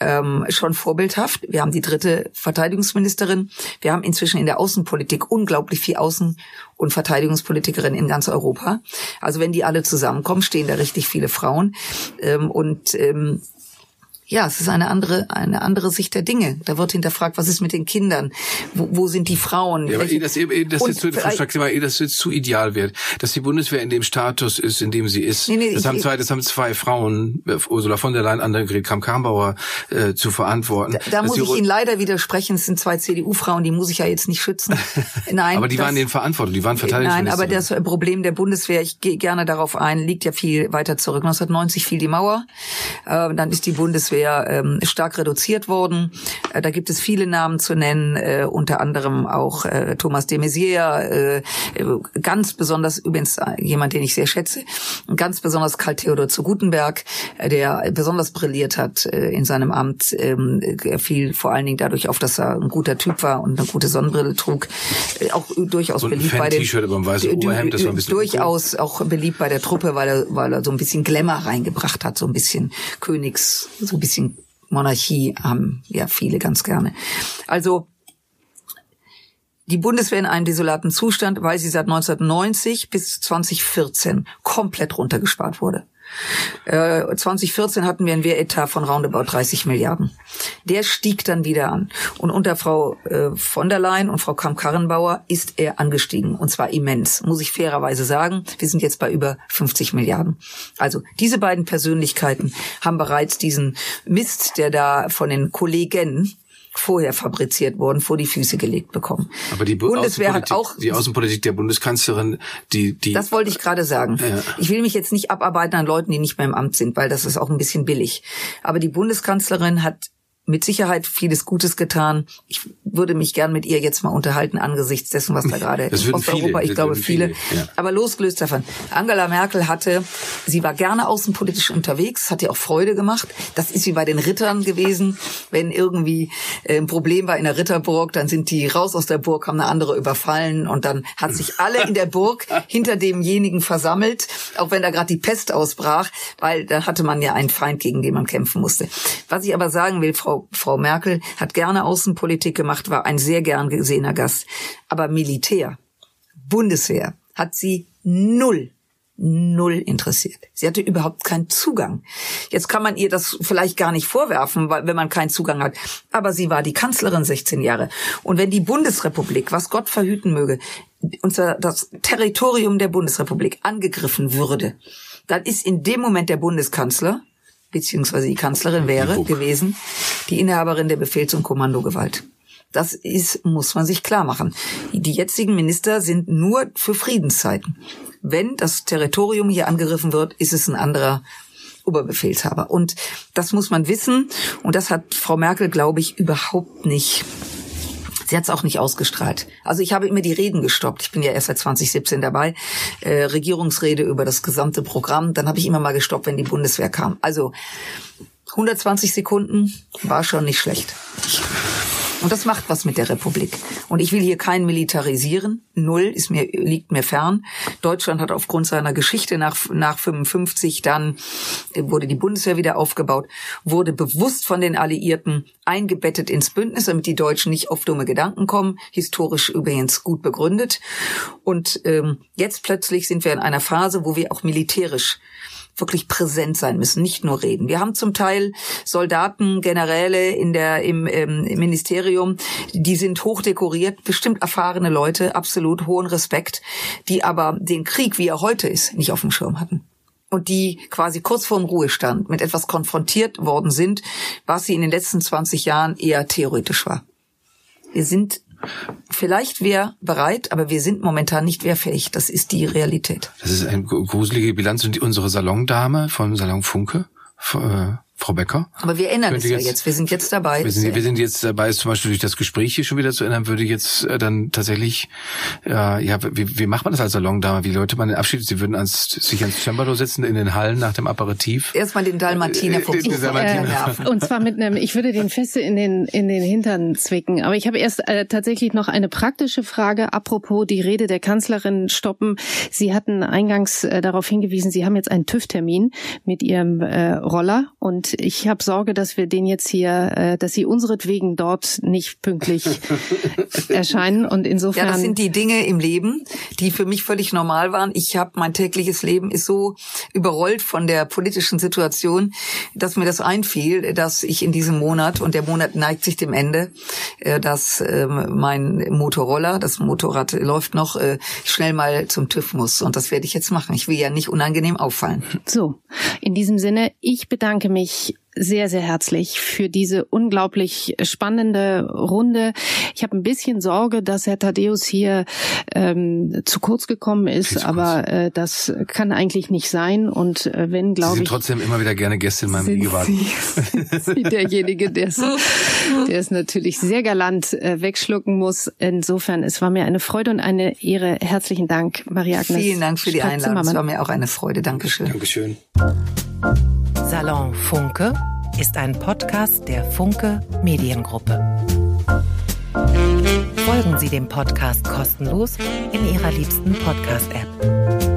ähm, schon vorbildhaft. Wir haben die dritte Verteidigungsministerin. Wir haben inzwischen in der Außenpolitik unglaublich viel Außen- und Verteidigungspolitikerin in ganz Europa. Also wenn die alle zusammenkommen, stehen da richtig viele Frauen. Ähm, und ähm, ja, es ist eine andere, eine andere Sicht der Dinge. Da wird hinterfragt, was ist mit den Kindern? Wo, wo sind die Frauen? Ja, aber eh, das, das, jetzt, eh, das jetzt zu ideal wird, dass die Bundeswehr in dem Status ist, in dem sie ist. Nee, nee, das, ich, haben zwei, das haben zwei Frauen, äh, Ursula von der Leyen, Annegret Kramp-Karrenbauer, äh, zu verantworten. Da, da muss ich Ihnen leider widersprechen. Es sind zwei CDU-Frauen, die muss ich ja jetzt nicht schützen. <laughs> Nein. aber die das, waren in Verantwortung, die waren Verteidigungsminister. Nein, aber das Problem der Bundeswehr, ich gehe gerne darauf ein, liegt ja viel weiter zurück. 1990 fiel die Mauer. Äh, dann ist die Bundeswehr Bundeswehr ähm, stark reduziert worden. Äh, da gibt es viele Namen zu nennen, äh, unter anderem auch äh, Thomas de Maizière, äh, ganz besonders übrigens äh, jemand, den ich sehr schätze, ganz besonders Karl Theodor zu Gutenberg, äh, der besonders brilliert hat äh, in seinem Amt. Ähm, er fiel vor allen Dingen dadurch auf, dass er ein guter Typ war und eine gute Sonnenbrille trug. Äh, auch durchaus und beliebt bei den T-Shirt über dem weißen Oberhemd, das war ein bisschen durchaus cool. auch beliebt bei der Truppe, weil er weil er so ein bisschen Glamour reingebracht hat, so ein bisschen Königs, so ein bisschen Monarchie haben ja viele ganz gerne. Also die Bundeswehr in einem desolaten Zustand, weil sie seit 1990 bis 2014 komplett runtergespart wurde. 2014 äh, hatten wir einen Wehretat von roundabout 30 Milliarden. Der stieg dann wieder an. Und unter Frau äh, von der Leyen und Frau Kramp-Karrenbauer ist er angestiegen. Und zwar immens, muss ich fairerweise sagen. Wir sind jetzt bei über 50 Milliarden. Also diese beiden Persönlichkeiten haben bereits diesen Mist, der da von den Kollegen vorher fabriziert worden, vor die Füße gelegt bekommen. Aber die Bundeswehr hat auch die Außenpolitik der Bundeskanzlerin, die die Das wollte ich gerade sagen. Ja. Ich will mich jetzt nicht abarbeiten an Leuten, die nicht mehr im Amt sind, weil das ist auch ein bisschen billig. Aber die Bundeskanzlerin hat mit Sicherheit vieles Gutes getan. Ich würde mich gern mit ihr jetzt mal unterhalten angesichts dessen, was da gerade in Osteuropa, ich glaube viele. viele ja. Aber losgelöst davon. Angela Merkel hatte, sie war gerne außenpolitisch unterwegs, hat ihr auch Freude gemacht. Das ist wie bei den Rittern gewesen. Wenn irgendwie äh, ein Problem war in der Ritterburg, dann sind die raus aus der Burg, haben eine andere überfallen und dann hat sich alle in der Burg hinter demjenigen versammelt, auch wenn da gerade die Pest ausbrach, weil da hatte man ja einen Feind, gegen den man kämpfen musste. Was ich aber sagen will, Frau Frau, Merkel hat gerne Außenpolitik gemacht, war ein sehr gern gesehener Gast. Aber Militär, Bundeswehr, hat sie null null interessiert. Sie hatte überhaupt keinen Zugang. Jetzt kann man ihr das vielleicht gar nicht vorwerfen, wenn man keinen Zugang hat. Aber sie war die Kanzlerin 16 Jahre. Und wenn die Bundesrepublik, was Gott verhüten möge, unser, das Territorium der Bundesrepublik angegriffen würde, dann ist in dem Moment der Bundeskanzler, beziehungsweise die Kanzlerin wäre gewesen, die Inhaberin der Befehls- und Kommandogewalt. Das ist, muss man sich klar machen. Die jetzigen Minister sind nur für Friedenszeiten. Wenn das Territorium hier angegriffen wird, ist es ein anderer Oberbefehlshaber. Und das muss man wissen. Und das hat Frau Merkel, glaube ich, überhaupt nicht Sie hat es auch nicht ausgestrahlt. Also ich habe immer die Reden gestoppt. Ich bin ja erst seit 2017 dabei. Äh, Regierungsrede über das gesamte Programm. Dann habe ich immer mal gestoppt, wenn die Bundeswehr kam. Also 120 Sekunden war schon nicht schlecht. Und das macht was mit der Republik. Und ich will hier keinen militarisieren. Null ist mir, liegt mir fern. Deutschland hat aufgrund seiner Geschichte nach, nach 55 dann äh, wurde die Bundeswehr wieder aufgebaut, wurde bewusst von den Alliierten eingebettet ins Bündnis, damit die Deutschen nicht auf dumme Gedanken kommen. Historisch übrigens gut begründet. Und ähm, jetzt plötzlich sind wir in einer Phase, wo wir auch militärisch wirklich präsent sein müssen, nicht nur reden. Wir haben zum Teil Soldaten, Generäle in der im, ähm, im Ministerium, die sind hochdekoriert, bestimmt erfahrene Leute, absolut hohen Respekt, die aber den Krieg, wie er heute ist, nicht auf dem Schirm hatten und die quasi kurz vorm Ruhestand mit etwas konfrontiert worden sind, was sie in den letzten 20 Jahren eher theoretisch war. Wir sind Vielleicht wäre bereit, aber wir sind momentan nicht wehrfähig. Das ist die Realität. Das ist eine gruselige Bilanz. Und unsere Salondame vom Salon Funke, äh, Frau Becker. Aber wir ändern es ja jetzt, jetzt. Wir sind jetzt dabei. Wir sind, wir sind jetzt dabei, zum Beispiel durch das Gespräch hier schon wieder zu ändern, würde jetzt äh, dann tatsächlich, äh, ja, wie, wie macht man das als Salondame? Wie Leute man den Abschied? Sie würden ans, sich ans Cembalo setzen in den Hallen nach dem Aperitif. Erstmal den Dalmatiner vom äh, äh, Und zwar mit einem, ich würde den Feste in den, in den Hintern zwicken. Aber ich habe erst äh, tatsächlich noch eine praktische Frage, apropos die Rede der Kanzlerin stoppen. Sie hatten eingangs äh, darauf hingewiesen, Sie haben jetzt einen TÜV-Termin mit Ihrem äh, Roller und ich habe Sorge, dass wir den jetzt hier, äh, dass sie unseretwegen dort nicht pünktlich <laughs> erscheinen. Und insofern. Ja, das sind die Dinge im Leben, die für mich völlig normal waren. Ich habe mein tägliches Leben ist so überrollt von der politischen Situation, dass mir das einfiel, dass ich in diesem Monat und der Monat neigt sich dem Ende, äh, dass äh, mein Motorroller, das Motorrad läuft noch, äh, schnell mal zum TÜV muss. Und das werde ich jetzt machen. Ich will ja nicht unangenehm auffallen. So, in diesem Sinne, ich bedanke mich sehr, sehr herzlich für diese unglaublich spannende Runde. Ich habe ein bisschen Sorge, dass Herr Thaddeus hier ähm, zu kurz gekommen ist, aber äh, das kann eigentlich nicht sein. Und äh, wenn, glaube ich... Sie sind trotzdem immer wieder gerne Gäste in meinem Gegenwart. <laughs> Sie, derjenige, der es, <laughs> der es natürlich sehr galant äh, wegschlucken muss. Insofern, es war mir eine Freude und eine Ehre. Herzlichen Dank, Maria Agnes. Vielen Dank für die Einladung. Es war mir auch eine Freude. Dankeschön. Dankeschön. Salon Funke ist ein Podcast der Funke Mediengruppe. Folgen Sie dem Podcast kostenlos in Ihrer liebsten Podcast-App.